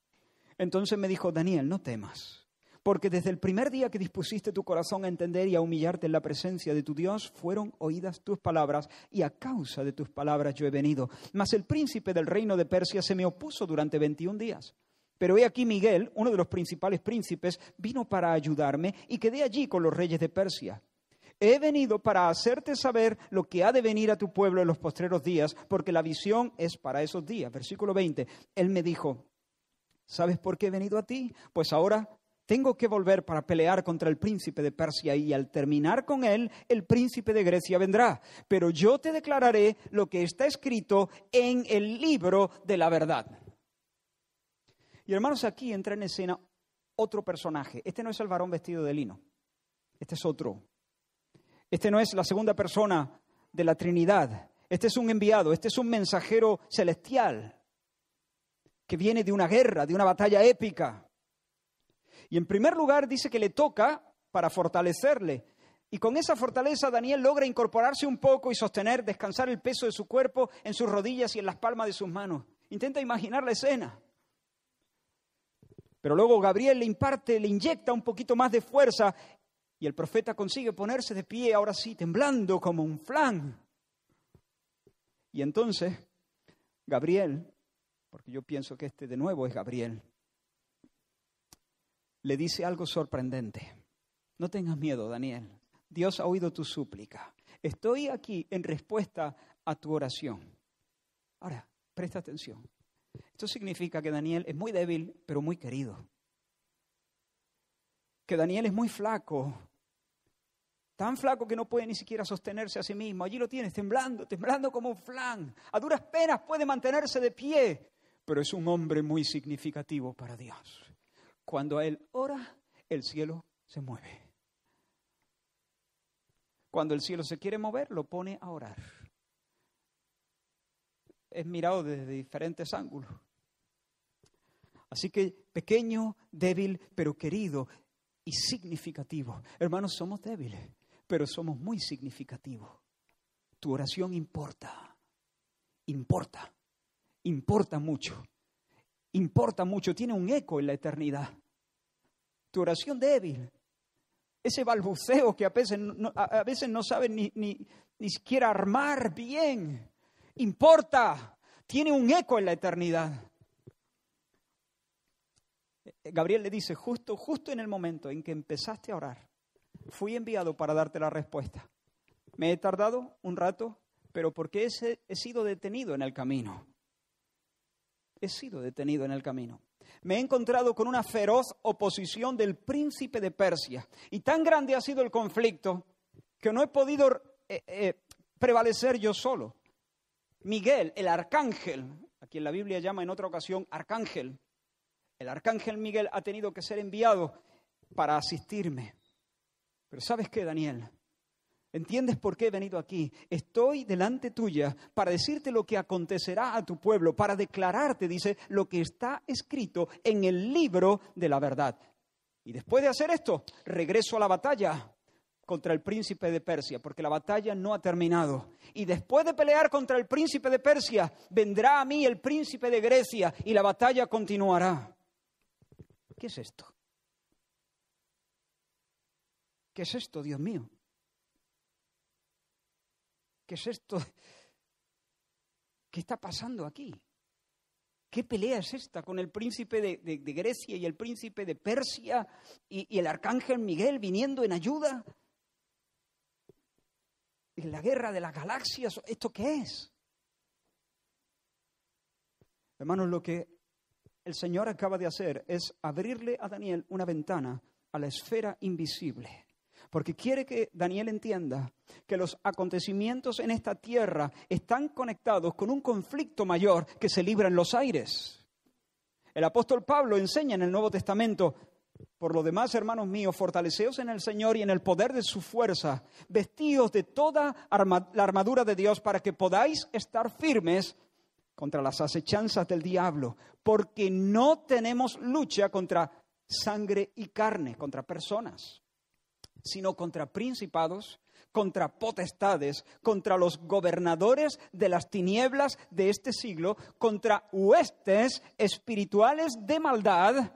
Entonces me dijo, Daniel, no temas, porque desde el primer día que dispusiste tu corazón a entender y a humillarte en la presencia de tu Dios, fueron oídas tus palabras, y a causa de tus palabras yo he venido. Mas el príncipe del reino de Persia se me opuso durante 21 días. Pero he aquí Miguel, uno de los principales príncipes, vino para ayudarme y quedé allí con los reyes de Persia. He venido para hacerte saber lo que ha de venir a tu pueblo en los postreros días, porque la visión es para esos días. Versículo 20. Él me dijo, ¿sabes por qué he venido a ti? Pues ahora tengo que volver para pelear contra el príncipe de Persia y al terminar con él, el príncipe de Grecia vendrá. Pero yo te declararé lo que está escrito en el libro de la verdad. Y hermanos, aquí entra en escena otro personaje. Este no es el varón vestido de lino. Este es otro. Este no es la segunda persona de la Trinidad. Este es un enviado, este es un mensajero celestial que viene de una guerra, de una batalla épica. Y en primer lugar dice que le toca para fortalecerle. Y con esa fortaleza Daniel logra incorporarse un poco y sostener, descansar el peso de su cuerpo en sus rodillas y en las palmas de sus manos. Intenta imaginar la escena. Pero luego Gabriel le imparte, le inyecta un poquito más de fuerza y el profeta consigue ponerse de pie, ahora sí, temblando como un flan. Y entonces, Gabriel, porque yo pienso que este de nuevo es Gabriel, le dice algo sorprendente. No tengas miedo, Daniel. Dios ha oído tu súplica. Estoy aquí en respuesta a tu oración. Ahora, presta atención. Esto significa que Daniel es muy débil, pero muy querido que Daniel es muy flaco, tan flaco que no puede ni siquiera sostenerse a sí mismo. Allí lo tienes, temblando, temblando como un flan. A duras penas puede mantenerse de pie, pero es un hombre muy significativo para Dios. Cuando él ora, el cielo se mueve. Cuando el cielo se quiere mover, lo pone a orar. Es mirado desde diferentes ángulos. Así que pequeño, débil, pero querido, y significativo. Hermanos, somos débiles, pero somos muy significativos. Tu oración importa, importa, importa mucho, importa mucho, tiene un eco en la eternidad. Tu oración débil, ese balbuceo que a veces no, a veces no sabe ni, ni, ni siquiera armar bien, importa, tiene un eco en la eternidad. Gabriel le dice, justo, justo en el momento en que empezaste a orar, fui enviado para darte la respuesta. Me he tardado un rato, pero porque he, sido detenido en el camino. He sido detenido en el camino. Me he encontrado con una feroz oposición del príncipe de Persia. Y tan grande ha sido el conflicto que no he podido eh, eh, prevalecer yo solo. Miguel, el arcángel, a quien la Biblia llama en otra ocasión arcángel, el arcángel Miguel ha tenido que ser enviado para asistirme. Pero ¿sabes qué, Daniel? ¿Entiendes por qué he venido aquí? Estoy delante tuya para decirte lo que acontecerá a tu pueblo, para declararte, dice, lo que está escrito en el libro de la verdad. Y después de hacer esto, regreso a la batalla contra el príncipe de Persia, porque la batalla no ha terminado. Y después de pelear contra el príncipe de Persia, vendrá a mí el príncipe de Grecia y la batalla continuará. ¿Qué es esto? ¿Qué es esto, Dios mío? ¿Qué es esto? ¿Qué está pasando aquí? ¿Qué pelea es esta con el príncipe de, Grecia y el príncipe de Persia y, y el arcángel Miguel viniendo en ayuda? En la guerra de las galaxias, ¿esto qué es? Hermanos, lo que el Señor acaba de hacer es abrirle a Daniel una ventana a la esfera invisible. Porque quiere que Daniel entienda que los acontecimientos en esta tierra están conectados con un conflicto mayor que se libra en los aires. El apóstol Pablo enseña en el Nuevo Testamento, por lo demás, hermanos míos, fortaleceos en el Señor y en el poder de su fuerza, vestidos de toda la armadura de Dios para que podáis estar firmes contra las acechanzas del diablo, porque no tenemos lucha contra sangre y carne, contra personas, sino contra principados, contra potestades, contra los gobernadores de las tinieblas de este siglo, contra huestes espirituales de maldad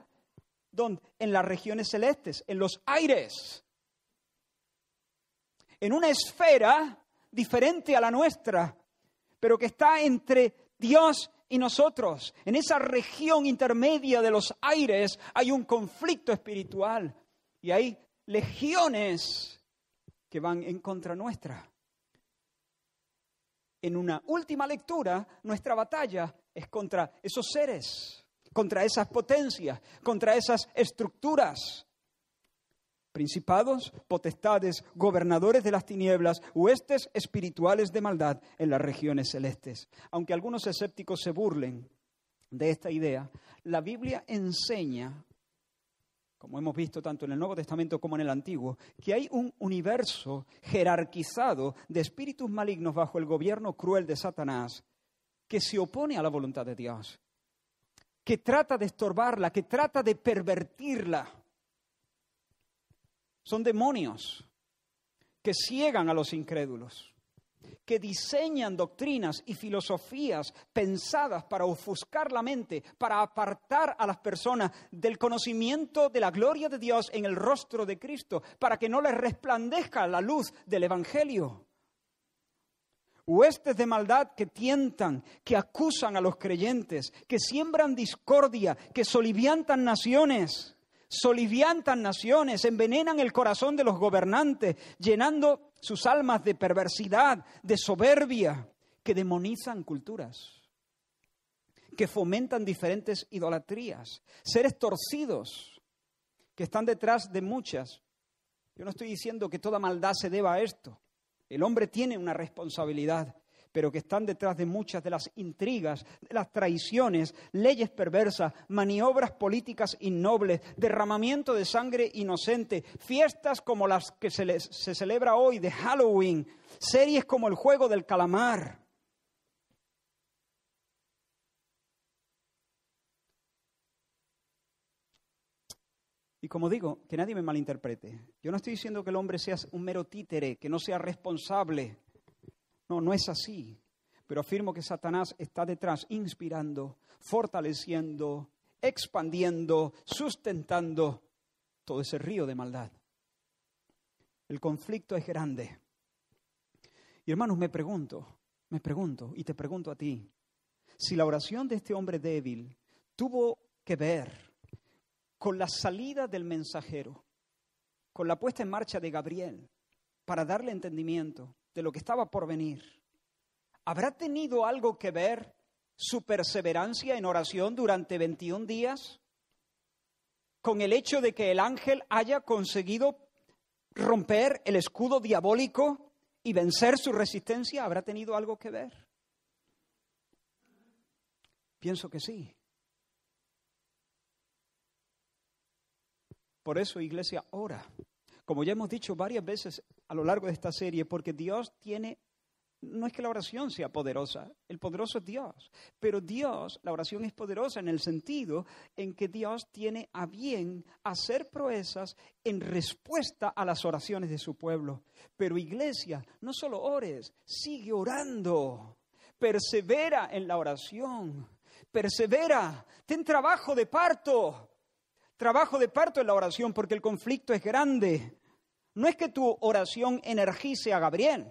en las regiones celestes, en los aires, en una esfera diferente a la nuestra, pero que está entre Dios y nosotros. En esa región intermedia de los aires hay un conflicto espiritual y hay legiones que van en contra nuestra. En una última lectura, nuestra batalla es contra esos seres, contra esas potencias, contra esas estructuras principados, potestades, gobernadores de las tinieblas, huestes espirituales de maldad en las regiones celestes. Aunque algunos escépticos se burlen de esta idea, la Biblia enseña, como hemos visto tanto en el Nuevo Testamento como en el Antiguo, que hay un universo jerarquizado de espíritus malignos bajo el gobierno cruel de Satanás que se opone a la voluntad de Dios, que trata de estorbarla, que trata de pervertirla son demonios que ciegan a los incrédulos, que diseñan doctrinas y filosofías pensadas para ofuscar la mente, para apartar a las personas del conocimiento de la gloria de Dios en el rostro de Cristo, para que no les resplandezca la luz del Evangelio. Huestes de maldad que tientan, que acusan a los creyentes, que siembran discordia, que soliviantan naciones soliviantan naciones, envenenan el corazón de los gobernantes, llenando sus almas de perversidad, de soberbia, que demonizan culturas, que fomentan diferentes idolatrías, seres torcidos que están detrás de muchas. Yo no estoy diciendo que toda maldad se deba a esto. El hombre tiene una responsabilidad, pero que están detrás de muchas de las intrigas, de las traiciones, leyes perversas, maniobras políticas innobles, derramamiento de sangre inocente, fiestas como las que se, se celebra hoy de Halloween, series como el juego del calamar. Y como digo, que nadie me malinterprete. Yo no estoy diciendo que el hombre sea un mero títere, que no sea responsable no, no es así. Pero afirmo que Satanás está detrás, inspirando, fortaleciendo, expandiendo, sustentando todo ese río de maldad. El conflicto es grande. Y hermanos, me pregunto, me pregunto, y te pregunto a ti, si la oración de este hombre débil tuvo que ver con la salida del mensajero, con la puesta en marcha de Gabriel, para darle entendimiento, de lo que estaba por venir. ¿Habrá tenido algo que ver su perseverancia en oración durante 21 días con el hecho de que el ángel haya conseguido romper el escudo diabólico y vencer su resistencia? ¿Habrá tenido algo que ver? Pienso que sí. Por eso, iglesia, ora como ya hemos dicho varias veces a lo largo de esta serie, porque Dios tiene, no es que la oración sea poderosa, el poderoso es Dios, pero Dios, la oración es poderosa en el sentido en que Dios tiene a bien hacer proezas en respuesta a las oraciones de su pueblo. Pero iglesia, no solo ores, sigue orando, persevera en la oración, persevera, ten trabajo de parto trabajo de parto en la oración porque el conflicto es grande. No es que tu oración energice a Gabriel.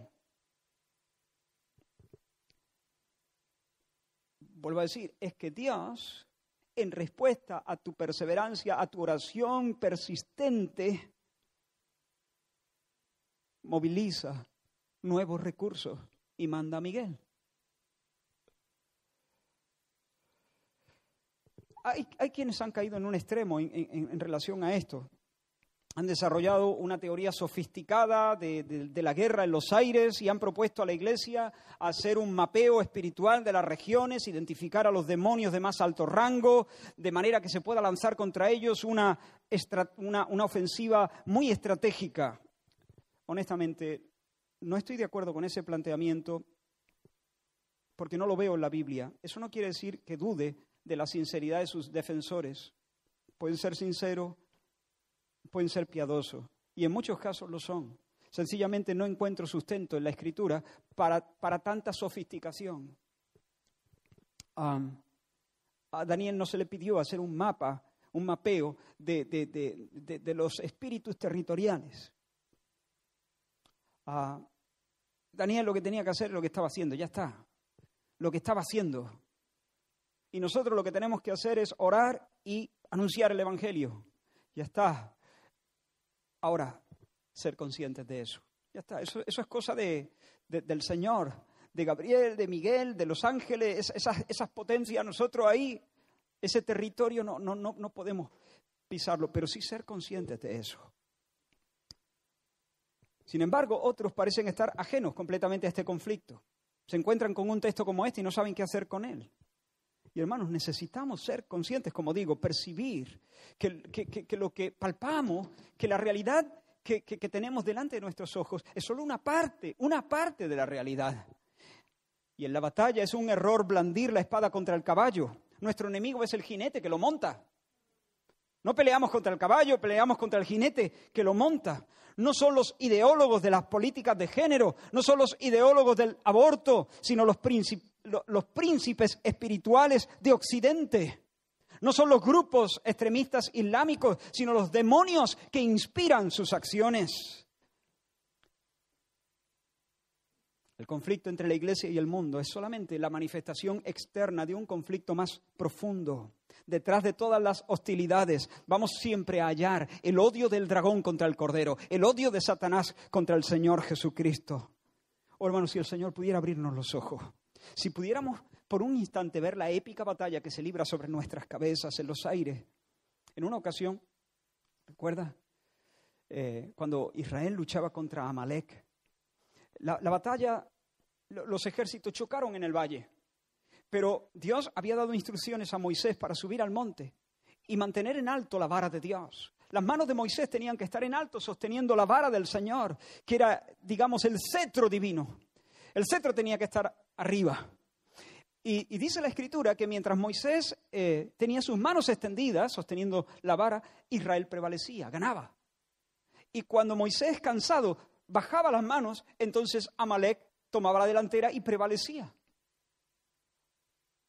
Vuelvo a decir, es que Dios, en respuesta a tu perseverancia, a tu oración persistente, moviliza nuevos recursos y manda a Miguel. Hay, quienes han caído en un extremo en relación a esto han desarrollado una teoría sofisticada de, la guerra en los aires y han propuesto a la Iglesia hacer un mapeo espiritual de las regiones, identificar a los demonios de más alto rango, de manera que se pueda lanzar contra ellos una, una ofensiva muy estratégica. Honestamente, no estoy de acuerdo con ese planteamiento porque no lo veo en la Biblia. Eso no quiere decir que dude de la sinceridad de sus defensores. Pueden ser sinceros, pueden ser piadosos, y en muchos casos lo son. Sencillamente no encuentro sustento en la escritura para, para tanta sofisticación. a Daniel no se le pidió hacer un mapa, un mapeo de, de, los espíritus territoriales. Daniel lo que tenía que hacer es lo que estaba haciendo, ya está. Lo que estaba haciendo. Y nosotros lo que tenemos que hacer es orar y anunciar el Evangelio. Ya está. Ahora, ser conscientes de eso. Ya está, eso, eso es cosa de, del Señor, de Gabriel, de Miguel, de los ángeles, esas, esas potencias, nosotros ahí, ese territorio no, no, no, no podemos pisarlo, pero sí ser conscientes de eso. Sin embargo, otros parecen estar ajenos completamente a este conflicto. Se encuentran con un texto como este y no saben qué hacer con él. Y hermanos, necesitamos ser conscientes, como digo, percibir que, lo que palpamos, que la realidad que, tenemos delante de nuestros ojos es solo una parte, una parte de la realidad. Y en la batalla es un error blandir la espada contra el caballo. Nuestro enemigo es el jinete que lo monta. No peleamos contra el caballo, peleamos contra el jinete que lo monta. No son los ideólogos de las políticas de género, no son los ideólogos del aborto, sino los, los príncipes espirituales de Occidente. No son los grupos extremistas islámicos, sino los demonios que inspiran sus acciones. El conflicto entre la iglesia y el mundo es solamente la manifestación externa de un conflicto más profundo. Detrás de todas las hostilidades vamos siempre a hallar el odio del dragón contra el cordero, el odio de Satanás contra el Señor Jesucristo. Oh si el Señor pudiera abrirnos los ojos, si pudiéramos por un instante ver la épica batalla que se libra sobre nuestras cabezas en los aires. En una ocasión, ¿recuerda? Eh, cuando Israel luchaba contra Amalek, la, batalla, los ejércitos chocaron en el valle, pero Dios había dado instrucciones a Moisés para subir al monte y mantener en alto la vara de Dios. Las manos de Moisés tenían que estar en alto sosteniendo la vara del Señor, que era, digamos, el cetro divino. El cetro tenía que estar arriba. Y, dice la escritura que mientras Moisés eh, tenía sus manos extendidas, sosteniendo la vara, Israel prevalecía, ganaba. Y cuando Moisés, cansado, bajaba las manos, entonces Amalek tomaba la delantera y prevalecía.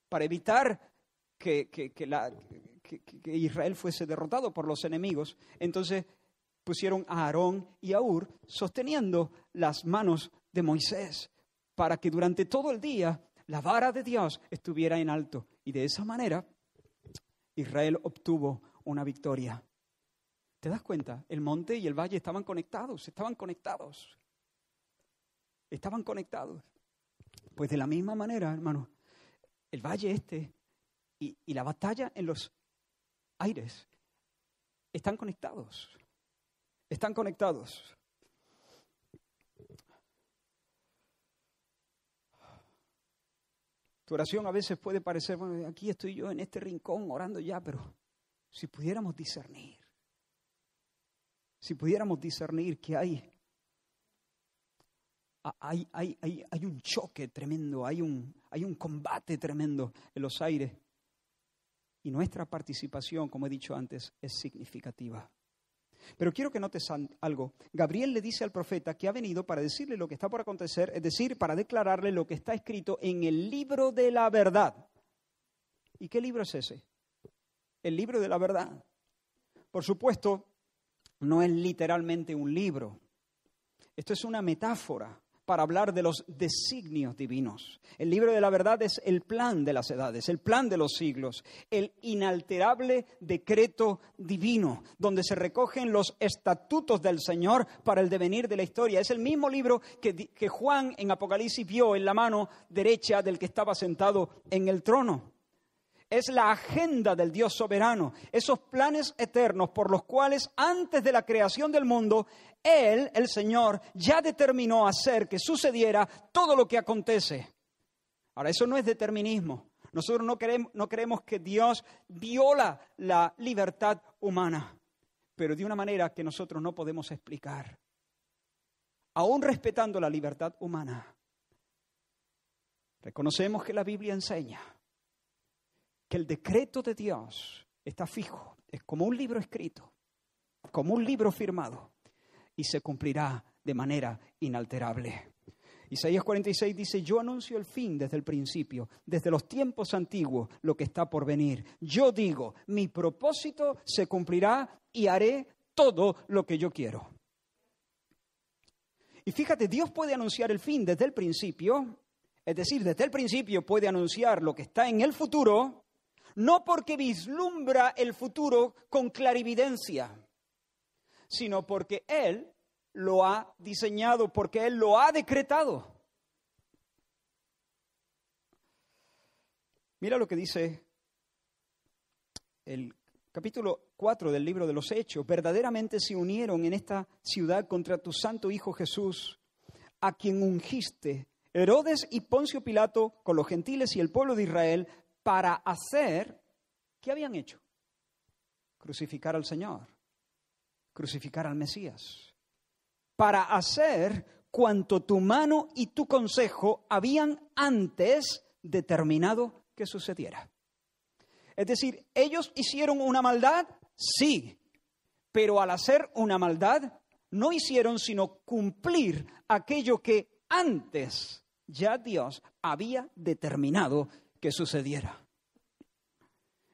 Para evitar que, Israel fuese derrotado por los enemigos, entonces pusieron a Aarón y a Ur sosteniendo las manos de Moisés para que durante todo el día la vara de Dios estuviera en alto. Y de esa manera Israel obtuvo una victoria. ¿Te das cuenta? El monte y el valle estaban conectados, estaban conectados. Estaban conectados. Pues de la misma manera, hermano, el valle este y, y la batalla en los aires están conectados. Están conectados. Oración a veces puede parecer, bueno, aquí estoy yo en este rincón orando ya, pero si pudiéramos discernir, si pudiéramos discernir que hay, hay, hay, hay, hay un choque tremendo, hay un, hay un combate tremendo en los aires, y nuestra participación, como he dicho antes, es significativa. Pero quiero que notes algo. Gabriel le dice al profeta que ha venido para decirle lo que está por acontecer, es decir, para declararle lo que está escrito en el libro de la verdad. ¿Y qué libro es ese? El libro de la verdad. Por supuesto, no es literalmente un libro. Esto es una metáfora para hablar de los designios divinos. El libro de la verdad es el plan de las edades, el plan de los siglos, el inalterable decreto divino, donde se recogen los estatutos del Señor para el devenir de la historia. Es el mismo libro que, que Juan en Apocalipsis vio en la mano derecha del que estaba sentado en el trono es la agenda del Dios soberano, esos planes eternos por los cuales antes de la creación del mundo, Él, el Señor, ya determinó hacer que sucediera todo lo que acontece. Ahora, eso no es determinismo. Nosotros no, creemos que Dios viola la libertad humana, pero de una manera que nosotros no podemos explicar. Aún respetando la libertad humana, reconocemos que la Biblia enseña que el decreto de Dios está fijo, es como un libro escrito, como un libro firmado, y se cumplirá de manera inalterable. Isaías 46 dice, yo anuncio el fin desde el principio, desde los tiempos antiguos, lo que está por venir. Yo digo, mi propósito se cumplirá y haré todo lo que yo quiero. Y fíjate, Dios puede anunciar el fin desde el principio, es decir, desde el principio puede anunciar lo que está en el futuro, no porque vislumbra el futuro con clarividencia, sino porque Él lo ha diseñado, porque Él lo ha decretado. Mira lo que dice el capítulo 4 del libro de los Hechos. Verdaderamente se unieron en esta ciudad contra tu santo Hijo Jesús, a quien ungiste Herodes y Poncio Pilato con los gentiles y el pueblo de Israel para hacer, ¿qué habían hecho? Crucificar al Señor, crucificar al Mesías, para hacer cuanto tu mano y tu consejo habían antes determinado que sucediera. Es decir, ellos hicieron una maldad, sí, pero al hacer una maldad no hicieron sino cumplir aquello que antes ya Dios había determinado que sucediera.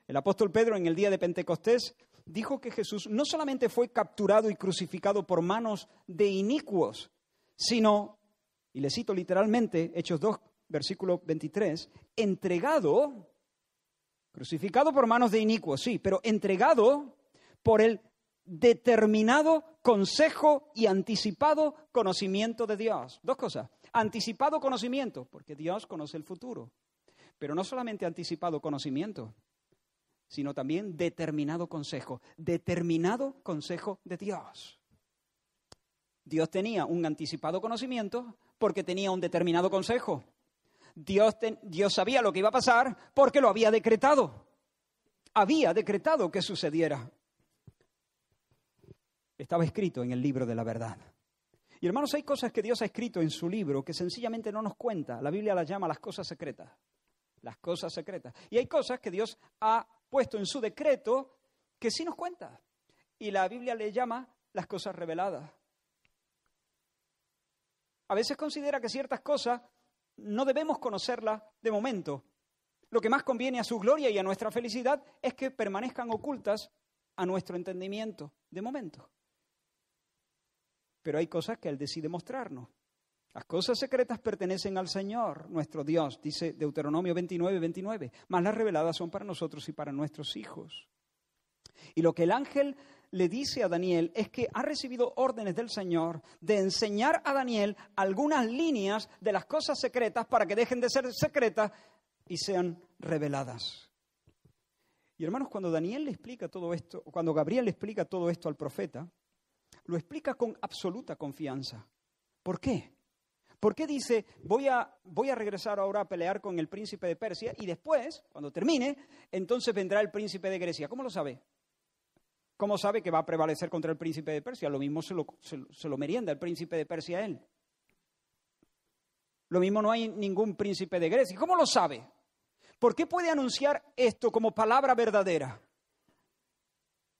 El apóstol Pedro en el día de Pentecostés dijo que Jesús no solamente fue capturado y crucificado por manos de inicuos, sino, y le cito literalmente, Hechos 2, versículo 23, entregado, crucificado por manos de inicuos, sí, pero entregado por el determinado consejo y anticipado conocimiento de Dios. Dos cosas. Anticipado conocimiento, porque Dios conoce el futuro. Pero no solamente anticipado conocimiento, sino también determinado consejo. Determinado consejo de Dios. Dios tenía un anticipado conocimiento porque tenía un determinado consejo. Dios, Dios sabía lo que iba a pasar porque lo había decretado. Había decretado que sucediera estaba escrito en el libro de la verdad. Y hermanos, hay cosas que Dios ha escrito en su libro que sencillamente no nos cuenta. La Biblia las llama las cosas secretas. Las cosas secretas. Y hay cosas que Dios ha puesto en su decreto que sí nos cuenta. Y la Biblia le llama las cosas reveladas. A veces considera que ciertas cosas no debemos conocerlas de momento. Lo que más conviene a su gloria y a nuestra felicidad es que permanezcan ocultas a nuestro entendimiento de momento pero hay cosas que Él decide mostrarnos. Las cosas secretas pertenecen al Señor, nuestro Dios, dice Deuteronomio 29, 29, más las reveladas son para nosotros y para nuestros hijos. Y lo que el ángel le dice a Daniel es que ha recibido órdenes del Señor de enseñar a Daniel algunas líneas de las cosas secretas para que dejen de ser secretas y sean reveladas. Y hermanos, cuando Daniel le explica todo esto, cuando Gabriel le explica todo esto al profeta, lo explica con absoluta confianza. ¿Por qué? ¿Por qué dice, voy a, voy a regresar ahora a pelear con el príncipe de Persia y después, cuando termine, entonces vendrá el príncipe de Grecia? ¿Cómo lo sabe? ¿Cómo sabe que va a prevalecer contra el príncipe de Persia? Lo mismo se lo, se lo merienda el príncipe de Persia a él. Lo mismo no hay ningún príncipe de Grecia. ¿Cómo lo sabe? ¿Por qué puede anunciar esto como palabra verdadera?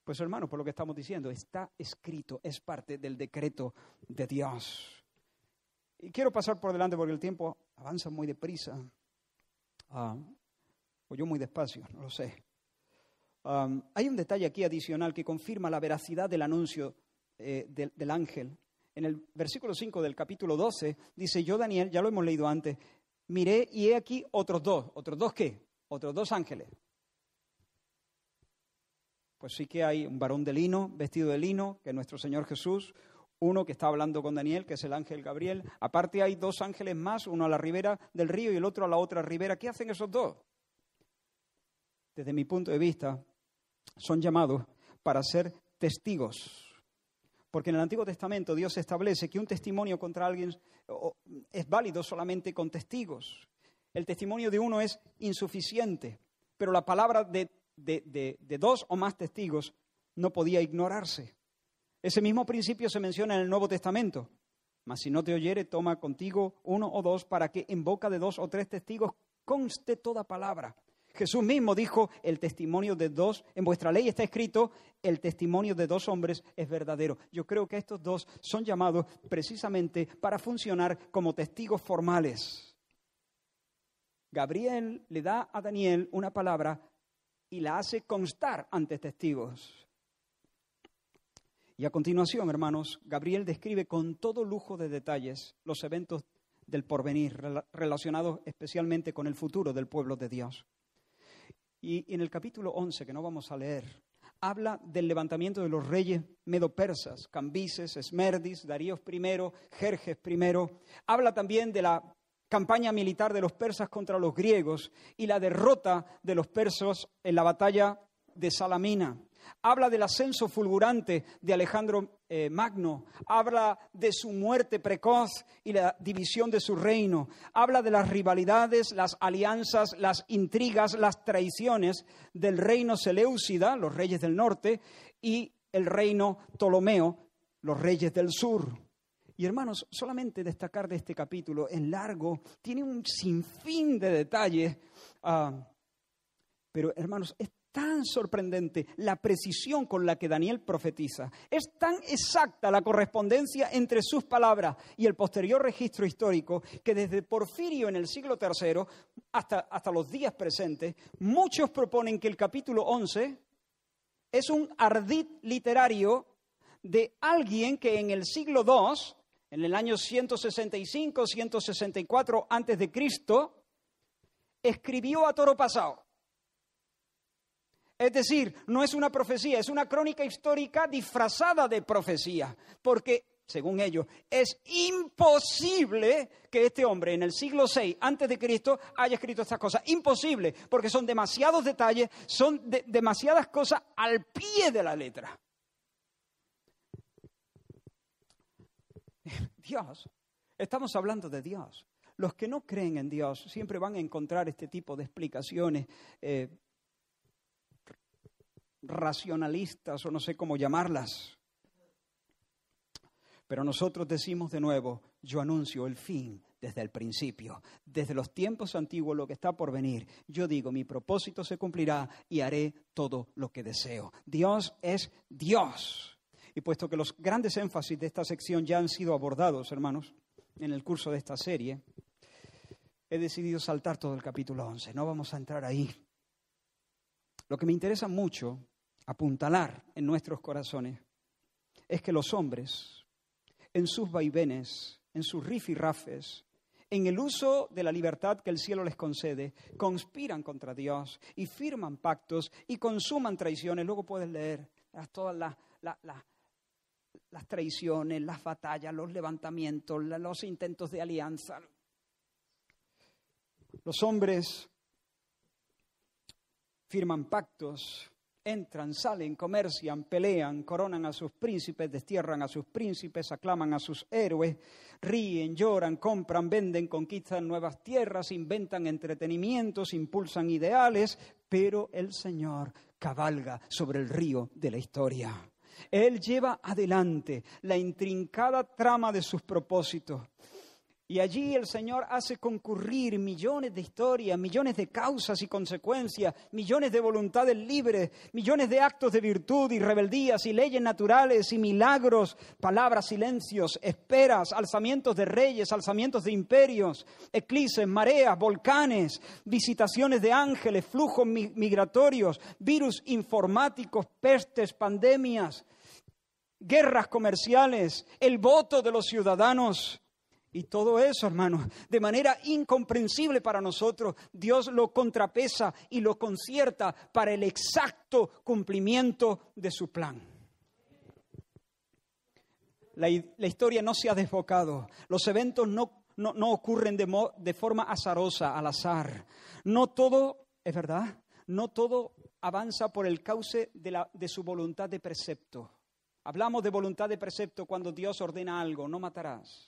Pues hermano, por lo que estamos diciendo, está escrito, es parte del decreto de Dios. Y quiero pasar por delante porque el tiempo avanza muy deprisa. Ah, o yo muy despacio, no lo sé. hay un detalle aquí adicional que confirma la veracidad del anuncio eh, del, del ángel. En el versículo 5 del capítulo 12 dice, yo Daniel, ya lo hemos leído antes, miré y he aquí otros dos. ¿Otros dos qué? Otros dos ángeles. Pues sí que hay un varón de lino, vestido de lino, que es nuestro Señor Jesús, uno que está hablando con Daniel, que es el ángel Gabriel. Aparte hay dos ángeles más, uno a la ribera del río y el otro a la otra ribera. ¿Qué hacen esos dos? Desde mi punto de vista, son llamados para ser testigos. Porque en el Antiguo Testamento Dios establece que un testimonio contra alguien es válido solamente con testigos. El testimonio de uno es insuficiente, pero la palabra de dos o más testigos no podía ignorarse. Ese mismo principio se menciona en el Nuevo Testamento. Mas si no te oyere, toma contigo uno o dos para que en boca de dos o tres testigos conste toda palabra. Jesús mismo dijo, el testimonio de dos, en vuestra ley está escrito, el testimonio de dos hombres es verdadero. Yo creo que estos dos son llamados precisamente para funcionar como testigos formales. Gabriel le da a Daniel una palabra y la hace constar ante testigos. Y a continuación, hermanos, Gabriel describe con todo lujo de detalles los eventos del porvenir relacionados especialmente con el futuro del pueblo de Dios. Y en el capítulo 11, que no vamos a leer, habla del levantamiento de los reyes medo-persas, Cambises, Esmerdis, Darío I, Jerjes I. Habla también de la campaña militar de los persas contra los griegos y la derrota de los persas en la batalla de Salamina. Habla del ascenso fulgurante de Alejandro eh, Magno, habla de su muerte precoz y la división de su reino, habla de las rivalidades, las alianzas, las intrigas, las traiciones del reino Seleucida, los reyes del norte, y el reino Ptolomeo, los reyes del sur. Y hermanos, solamente destacar de este capítulo en largo, tiene un sinfín de detalles, ah, pero hermanos, es tan sorprendente la precisión con la que Daniel profetiza. Es tan exacta la correspondencia entre sus palabras y el posterior registro histórico que desde Porfirio en el siglo III hasta, hasta los días presentes, muchos proponen que el capítulo 11 es un ardid literario de alguien que en el siglo II, en el año 165, 164 antes de Cristo, escribió a toro pasado. Es decir, no es una profecía, es una crónica histórica disfrazada de profecía, porque, según ellos, es imposible que este hombre en el siglo VI antes de Cristo haya escrito estas cosas. Imposible, porque son demasiados detalles, son demasiadas cosas al pie de la letra. (laughs) Dios, estamos hablando de Dios. Los que no creen en Dios siempre van a encontrar este tipo de explicaciones eh, racionalistas o no sé cómo llamarlas. Pero nosotros decimos de nuevo, yo anuncio el fin desde el principio, desde los tiempos antiguos lo que está por venir. Yo digo, mi propósito se cumplirá y haré todo lo que deseo. Dios es Dios. Y puesto que los grandes énfasis de esta sección ya han sido abordados, hermanos, en el curso de esta serie, he decidido saltar todo el capítulo 11. No vamos a entrar ahí. Lo que me interesa mucho apuntalar en nuestros corazones es que los hombres, en sus vaivenes, en sus rifirrafes, en el uso de la libertad que el cielo les concede, conspiran contra Dios y firman pactos y consuman traiciones. Luego puedes leer todas las, las traiciones, las batallas, los levantamientos, los intentos de alianza. Los hombres firman pactos, entran, salen, comercian, pelean, coronan a sus príncipes, destierran a sus príncipes, aclaman a sus héroes, ríen, lloran, compran, venden, conquistan nuevas tierras, inventan entretenimientos, impulsan ideales, pero el Señor cabalga sobre el río de la historia. Él lleva adelante la intrincada trama de sus propósitos. Y allí el Señor hace concurrir millones de historias, millones de causas y consecuencias, millones de voluntades libres, millones de actos de virtud y rebeldías y leyes naturales y milagros, palabras, silencios, esperas, alzamientos de reyes, alzamientos de imperios, eclipses, mareas, volcanes, visitaciones de ángeles, flujos migratorios, virus informáticos, pestes, pandemias, guerras comerciales, el voto de los ciudadanos y todo eso, hermanos, de manera incomprensible para nosotros, Dios lo contrapesa y lo concierta para el exacto cumplimiento de su plan. La, historia no se ha desbocado, los eventos no, no, ocurren de, de forma azarosa, al azar. No todo, es verdad, no todo avanza por el cauce de, la, de su voluntad de precepto. Hablamos de voluntad de precepto cuando Dios ordena algo, no matarás.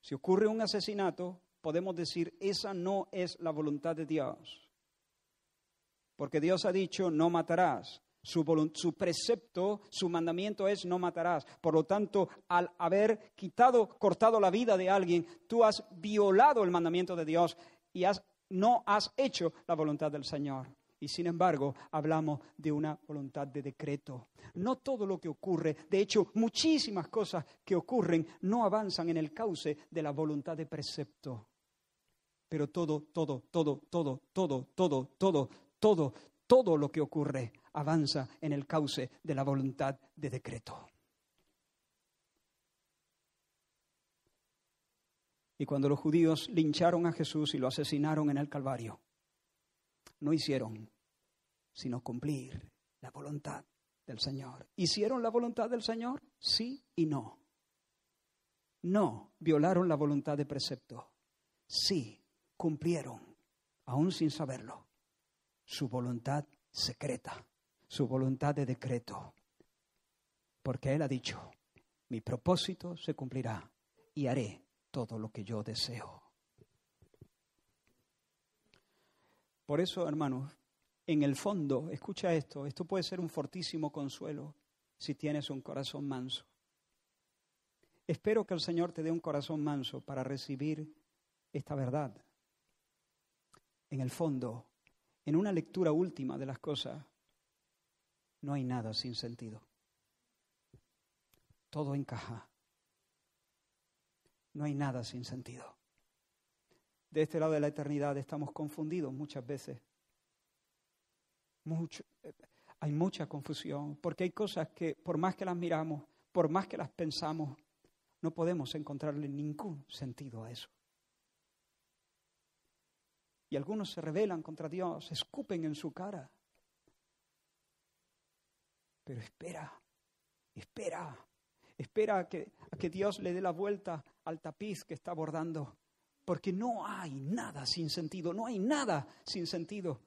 Si ocurre un asesinato, podemos decir, esa no es la voluntad de Dios. Porque Dios ha dicho, no matarás. Su, su, precepto, su mandamiento es no matarás. Por lo tanto, al haber quitado, cortado la vida de alguien, tú has violado el mandamiento de Dios y has, no has hecho la voluntad del Señor. Y sin embargo, hablamos de una voluntad de decreto. No todo lo que ocurre, de hecho, muchísimas cosas que ocurren no avanzan en el cauce de la voluntad de precepto. Pero todo, todo, todo, todo, todo, todo, todo, todo, todo lo que ocurre avanza en el cauce de la voluntad de decreto. Y cuando los judíos lincharon a Jesús y lo asesinaron en el Calvario, no hicieron sino cumplir la voluntad del Señor. ¿Hicieron la voluntad del Señor? Sí y no. No violaron la voluntad de precepto. Sí cumplieron, aún sin saberlo, su voluntad secreta, su voluntad de decreto. Porque Él ha dicho, mi propósito se cumplirá y haré todo lo que yo deseo. Por eso, hermanos, en el fondo, escucha esto, esto puede ser un fortísimo consuelo si tienes un corazón manso. Espero que el Señor te dé un corazón manso para recibir esta verdad. En el fondo, en una lectura última de las cosas, no hay nada sin sentido. Todo encaja. No hay nada sin sentido. De este lado de la eternidad estamos confundidos muchas veces mucho, hay mucha confusión, porque hay cosas que por más que las miramos, por más que las pensamos, no podemos encontrarle ningún sentido a eso. Y algunos se rebelan contra Dios, escupen en su cara. Pero espera, espera, espera a que, que Dios le dé la vuelta al tapiz que está bordando, porque no hay nada sin sentido, no hay nada sin sentido.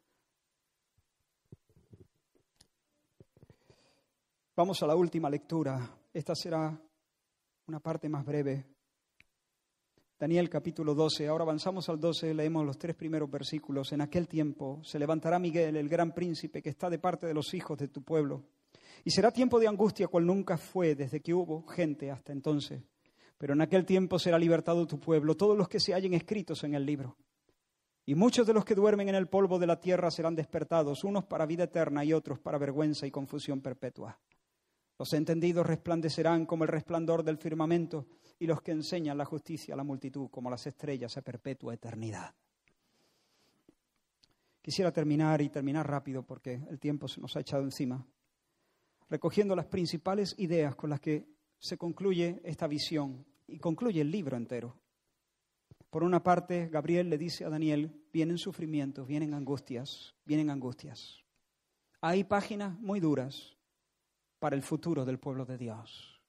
Vamos a la última lectura. Esta será una parte más breve. Daniel capítulo 12. Ahora avanzamos al 12, leemos los tres primeros versículos. En aquel tiempo se levantará Miguel, el gran príncipe, que está de parte de los hijos de tu pueblo. Y será tiempo de angustia cual nunca fue desde que hubo gente hasta entonces. Pero en aquel tiempo será libertado tu pueblo, todos los que se hallen escritos en el libro. Y muchos de los que duermen en el polvo de la tierra serán despertados, unos para vida eterna y otros para vergüenza y confusión perpetua. Los entendidos resplandecerán como el resplandor del firmamento y los que enseñan la justicia a la multitud como las estrellas a perpetua eternidad. Quisiera terminar y terminar rápido porque el tiempo se nos ha echado encima, recogiendo las principales ideas con las que se concluye esta visión y concluye el libro entero. Por una parte, Gabriel le dice a Daniel, vienen sufrimientos, vienen angustias, vienen angustias. Hay páginas muy duras, para el futuro del pueblo de Dios.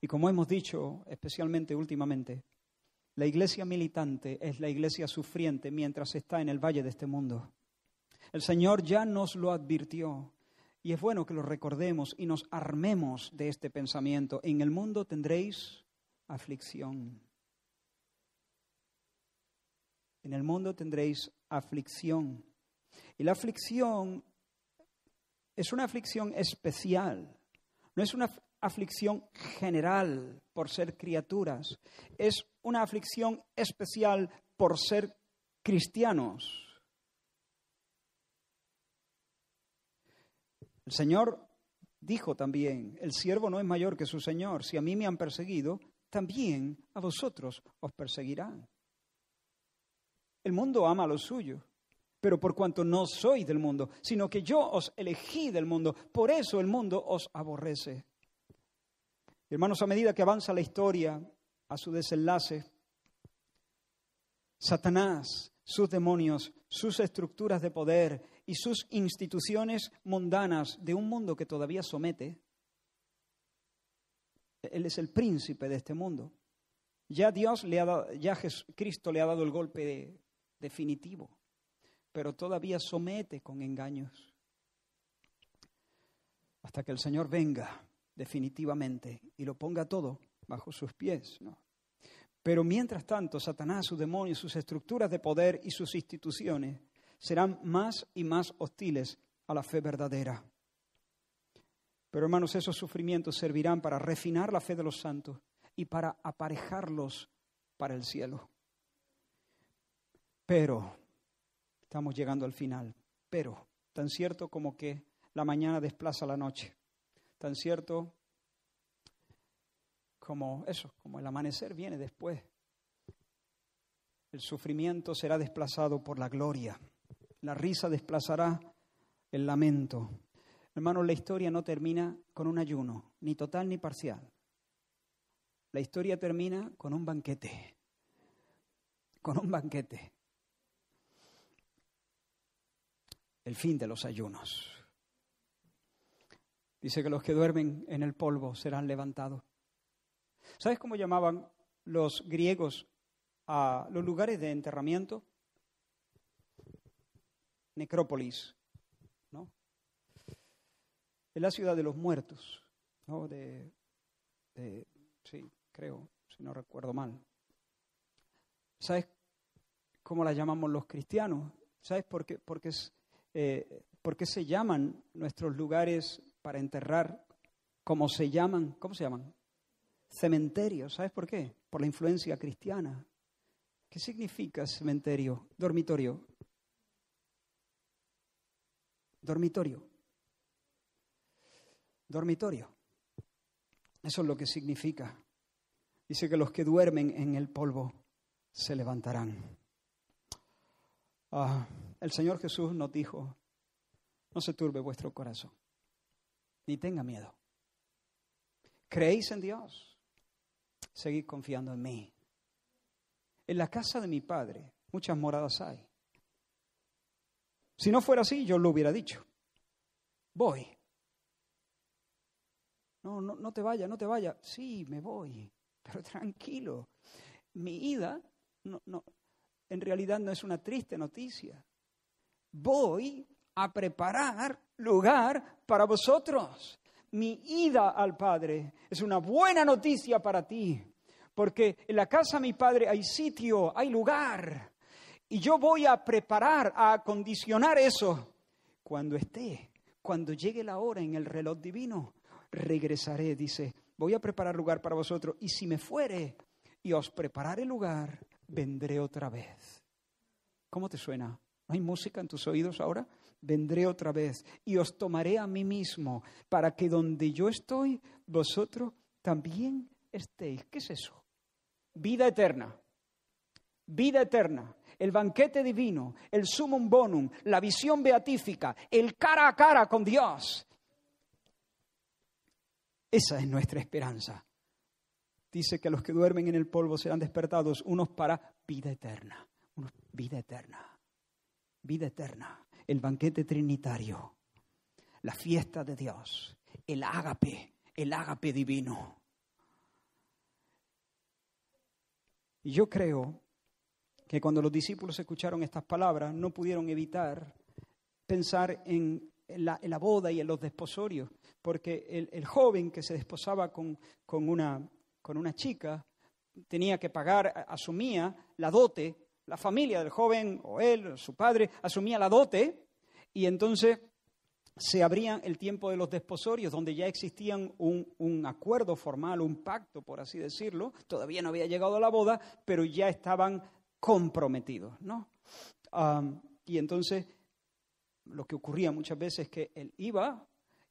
Y como hemos dicho, especialmente últimamente, la iglesia militante es la iglesia sufriente mientras está en el valle de este mundo. El Señor ya nos lo advirtió y es bueno que lo recordemos y nos armemos de este pensamiento. En el mundo tendréis aflicción. En el mundo tendréis aflicción. Y la aflicción es una aflicción especial, no es una aflicción general por ser criaturas, es una aflicción especial por ser cristianos. El Señor dijo también, el siervo no es mayor que su Señor, si a mí me han perseguido, también a vosotros os perseguirán. El mundo ama a lo suyo, pero por cuanto no soy del mundo, sino que yo os elegí del mundo, por eso el mundo os aborrece. Hermanos, a medida que avanza la historia a su desenlace, Satanás, sus demonios, sus estructuras de poder y sus instituciones mundanas de un mundo que todavía somete, él es el príncipe de este mundo. Ya Dios le ha dado, ya Cristo le ha dado el golpe definitivo pero todavía somete con engaños. Hasta que el Señor venga definitivamente y lo ponga todo bajo sus pies. Pero mientras tanto, Satanás, sus demonios, sus estructuras de poder y sus instituciones serán más y más hostiles a la fe verdadera. Pero hermanos, esos sufrimientos servirán para refinar la fe de los santos y para aparejarlos para el cielo. Pero Estamos llegando al final. Pero, tan cierto como que la mañana desplaza la noche, tan cierto como eso, como el amanecer viene después. El sufrimiento será desplazado por la gloria. La risa desplazará el lamento. Hermanos, la historia no termina con un ayuno, ni total ni parcial. La historia termina con un banquete. Con un banquete. el fin de los ayunos. Dice que los que duermen en el polvo serán levantados. ¿Sabes cómo llamaban los griegos a los lugares de enterramiento? Necrópolis, ¿no? Es la ciudad de los muertos, ¿no? De, sí, creo, si no recuerdo mal. ¿Sabes cómo la llamamos los cristianos? ¿Sabes por qué? Porque es, eh, ¿Por qué se llaman nuestros lugares para enterrar como se llaman? ¿Cómo se llaman? Cementerios. ¿Sabes por qué? Por la influencia cristiana. ¿Qué significa cementerio? Dormitorio. Dormitorio. Dormitorio. Eso es lo que significa. Dice que los que duermen en el polvo se levantarán. Ah, el Señor Jesús nos dijo, no se turbe vuestro corazón, ni tenga miedo. ¿Creéis en Dios? Seguid confiando en mí. En la casa de mi Padre muchas moradas hay. Si no fuera así, yo lo hubiera dicho. Voy. No, no, no te vayas, no te vayas. Sí, me voy, pero tranquilo. Mi ida no, no, en realidad no es una triste noticia. Voy a preparar lugar para vosotros. Mi ida al Padre es una buena noticia para ti, porque en la casa de mi Padre hay sitio, hay lugar, y yo voy a preparar, a acondicionar eso. Cuando esté, cuando llegue la hora en el reloj divino, regresaré, dice, voy a preparar lugar para vosotros, y si me fuere y os prepararé lugar, vendré otra vez. ¿Cómo te suena? ¿No hay música en tus oídos ahora? Vendré otra vez y os tomaré a mí mismo para que donde yo estoy, vosotros también estéis. ¿Qué es eso? Vida eterna. Vida eterna, el banquete divino, el sumum bonum, la visión beatífica, el cara a cara con Dios. Esa es nuestra esperanza dice que los que duermen en el polvo serán despertados, unos para vida eterna, unos vida eterna, vida eterna, el banquete trinitario, la fiesta de Dios, el ágape, el ágape divino. Y yo creo que cuando los discípulos escucharon estas palabras no pudieron evitar pensar en la, boda y en los desposorios, porque el, joven que se desposaba con, con, una, con una chica, tenía que pagar, asumía la dote, la familia del joven o él, su padre, asumía la dote y entonces se abría el tiempo de los desposorios, donde ya existían un, acuerdo formal, un pacto, por así decirlo. Todavía no había llegado a la boda, pero ya estaban comprometidos, ¿no? y entonces lo que ocurría muchas veces es que él iba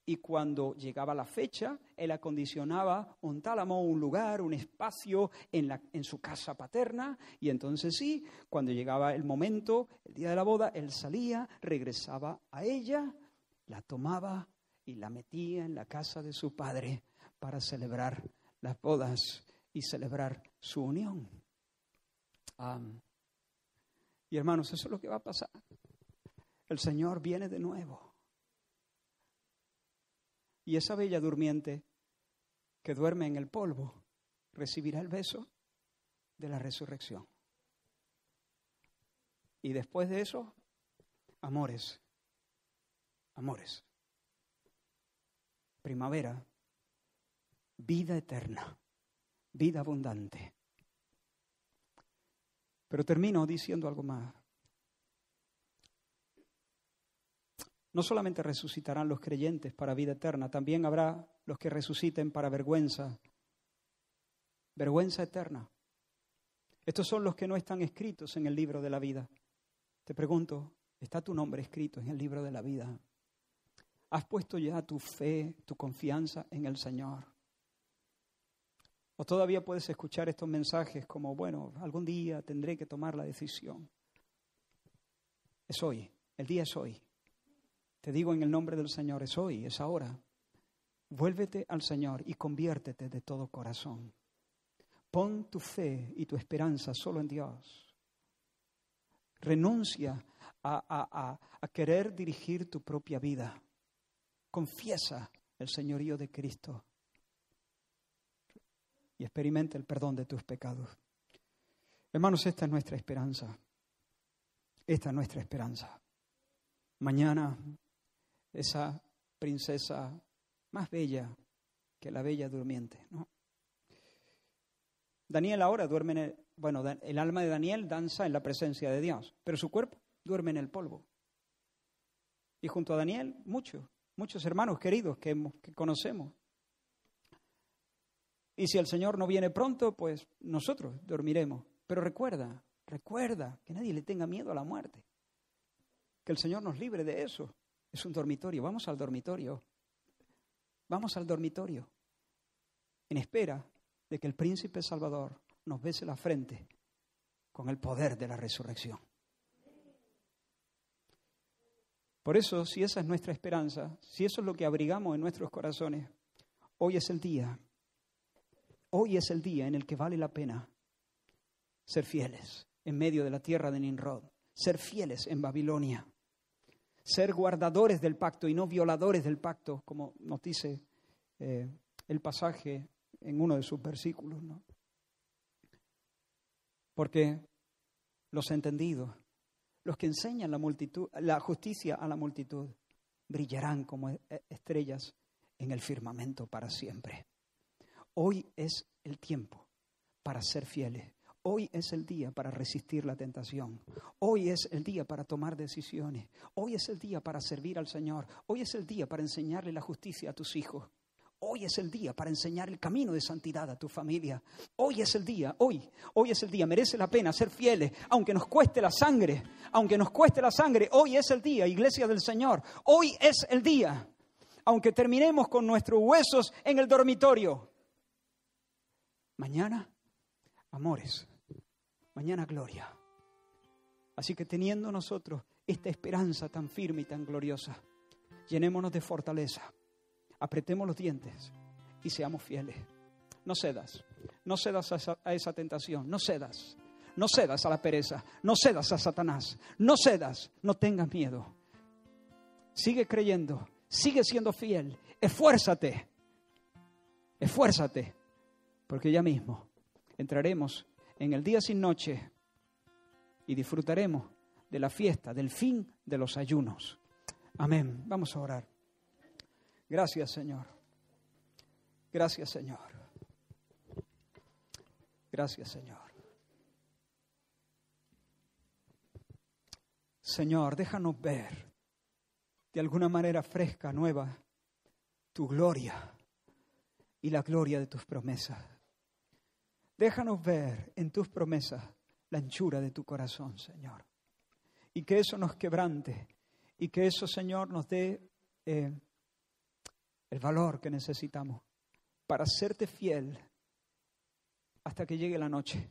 y cuando llegaba la fecha, él acondicionaba un tálamo, un lugar, un espacio en, la, en su casa paterna. Y entonces sí, cuando llegaba el momento, el día de la boda, él salía, regresaba a ella, la tomaba y la metía en la casa de su padre para celebrar las bodas y celebrar su unión. Y hermanos, eso es lo que va a pasar. El Señor viene de nuevo. Y esa bella durmiente que duerme en el polvo recibirá el beso de la resurrección. Y después de eso, amores, amores, primavera, vida eterna, vida abundante. Pero termino diciendo algo más. No solamente resucitarán los creyentes para vida eterna, también habrá los que resuciten para vergüenza, vergüenza eterna. Estos son los que no están escritos en el libro de la vida. Te pregunto, ¿está tu nombre escrito en el libro de la vida? ¿Has puesto ya tu fe, tu confianza en el Señor? ¿O todavía puedes escuchar estos mensajes como, bueno, algún día tendré que tomar la decisión? Es hoy, el día es hoy. Te digo en el nombre del Señor, es hoy, es ahora. Vuélvete al Señor y conviértete de todo corazón. Pon tu fe y tu esperanza solo en Dios. Renuncia a, a querer dirigir tu propia vida. Confiesa el señorío de Cristo y experimenta el perdón de tus pecados. Hermanos, esta es nuestra esperanza. Esta es nuestra esperanza. Mañana esa princesa más bella que la bella durmiente, ¿no? Daniel ahora duerme en el, bueno, el alma de Daniel danza en la presencia de Dios, pero su cuerpo duerme en el polvo. Y junto a Daniel, muchos, muchos hermanos queridos que, que conocemos. Y si el Señor no viene pronto, pues nosotros dormiremos. Pero recuerda, recuerda que nadie le tenga miedo a la muerte. Que el Señor nos libre de eso. Es un dormitorio. Vamos al dormitorio. Vamos al dormitorio. En espera de que el príncipe Salvador nos bese la frente con el poder de la resurrección. Por eso, si esa es nuestra esperanza, si eso es lo que abrigamos en nuestros corazones, hoy es el día, hoy es el día en el que vale la pena ser fieles en medio de la tierra de Nimrod, ser fieles en Babilonia, ser guardadores del pacto y no violadores del pacto, como nos dice eh, el pasaje en uno de sus versículos. Porque los entendidos, los que enseñan la, multitud, la justicia a la multitud, brillarán como e-, estrellas en el firmamento para siempre. Hoy es el tiempo para ser fieles Hoy es el día para resistir la tentación. Hoy es el día para tomar decisiones. Hoy es el día para servir al Señor. Hoy es el día para enseñarle la justicia a tus hijos. Hoy es el día para enseñar el camino de santidad a tu familia. Hoy es el día, hoy, hoy es el día. Merece la pena ser fieles, aunque nos cueste la sangre, aunque nos cueste la sangre. Hoy es el día, iglesia del Señor. Hoy es el día, aunque terminemos con nuestros huesos en el dormitorio. Mañana, amores mañana gloria. Así que teniendo nosotros esta esperanza tan firme y tan gloriosa, llenémonos de fortaleza, apretemos los dientes y seamos fieles. No cedas, no cedas a esa, a esa tentación, no cedas, no cedas a la pereza, no cedas a Satanás, no cedas, no tengas miedo. Sigue creyendo, sigue siendo fiel, esfuérzate, esfuérzate, porque ya mismo entraremos en el día sin noche y disfrutaremos de la fiesta, del fin de los ayunos. Amén. Vamos a orar. Gracias, Señor. Gracias, Señor. Gracias, Señor. Señor, déjanos ver de alguna manera fresca, nueva, tu gloria y la gloria de tus promesas. Déjanos ver en tus promesas la anchura de tu corazón, Señor. Y que eso nos quebrante y que eso, Señor, nos dé eh, el valor que necesitamos para serte fiel hasta que llegue la noche.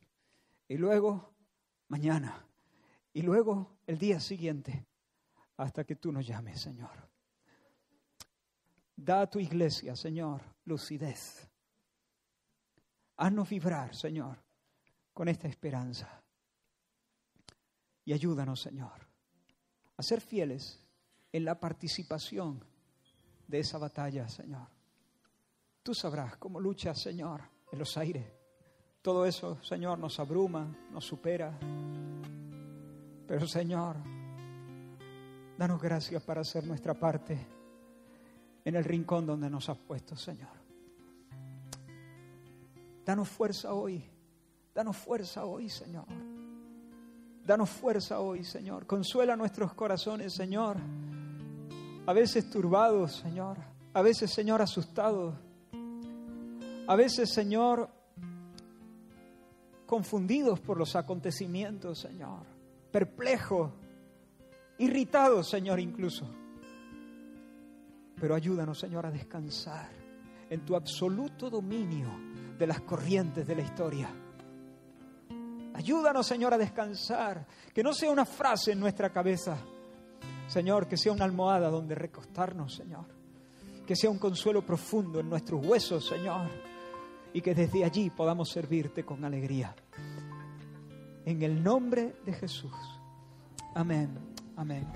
Y luego mañana. Y luego el día siguiente hasta que tú nos llames, Señor. Da a tu iglesia, Señor, lucidez Haznos vibrar, Señor, con esta esperanza. Y ayúdanos, Señor, a ser fieles en la participación de esa batalla, Señor. Tú sabrás cómo luchas, Señor, en los aires. Todo eso, Señor, nos abruma, nos supera. Pero, Señor, danos gracias para hacer nuestra parte en el rincón donde nos has puesto, Señor. Danos fuerza hoy. Danos fuerza hoy, Señor. Danos fuerza hoy, Señor. Consuela nuestros corazones, Señor. A veces turbados, Señor. A veces, Señor, asustados. A veces, Señor, confundidos por los acontecimientos, Señor. Perplejos, irritados, Señor, incluso. Pero ayúdanos, Señor, a descansar en tu absoluto dominio de las corrientes de la historia. Ayúdanos, Señor, a descansar, que no sea una frase en nuestra cabeza, Señor, que sea una almohada donde recostarnos, Señor, que sea un consuelo profundo en nuestros huesos, Señor, y que desde allí podamos servirte con alegría. En el nombre de Jesús. Amén Amén.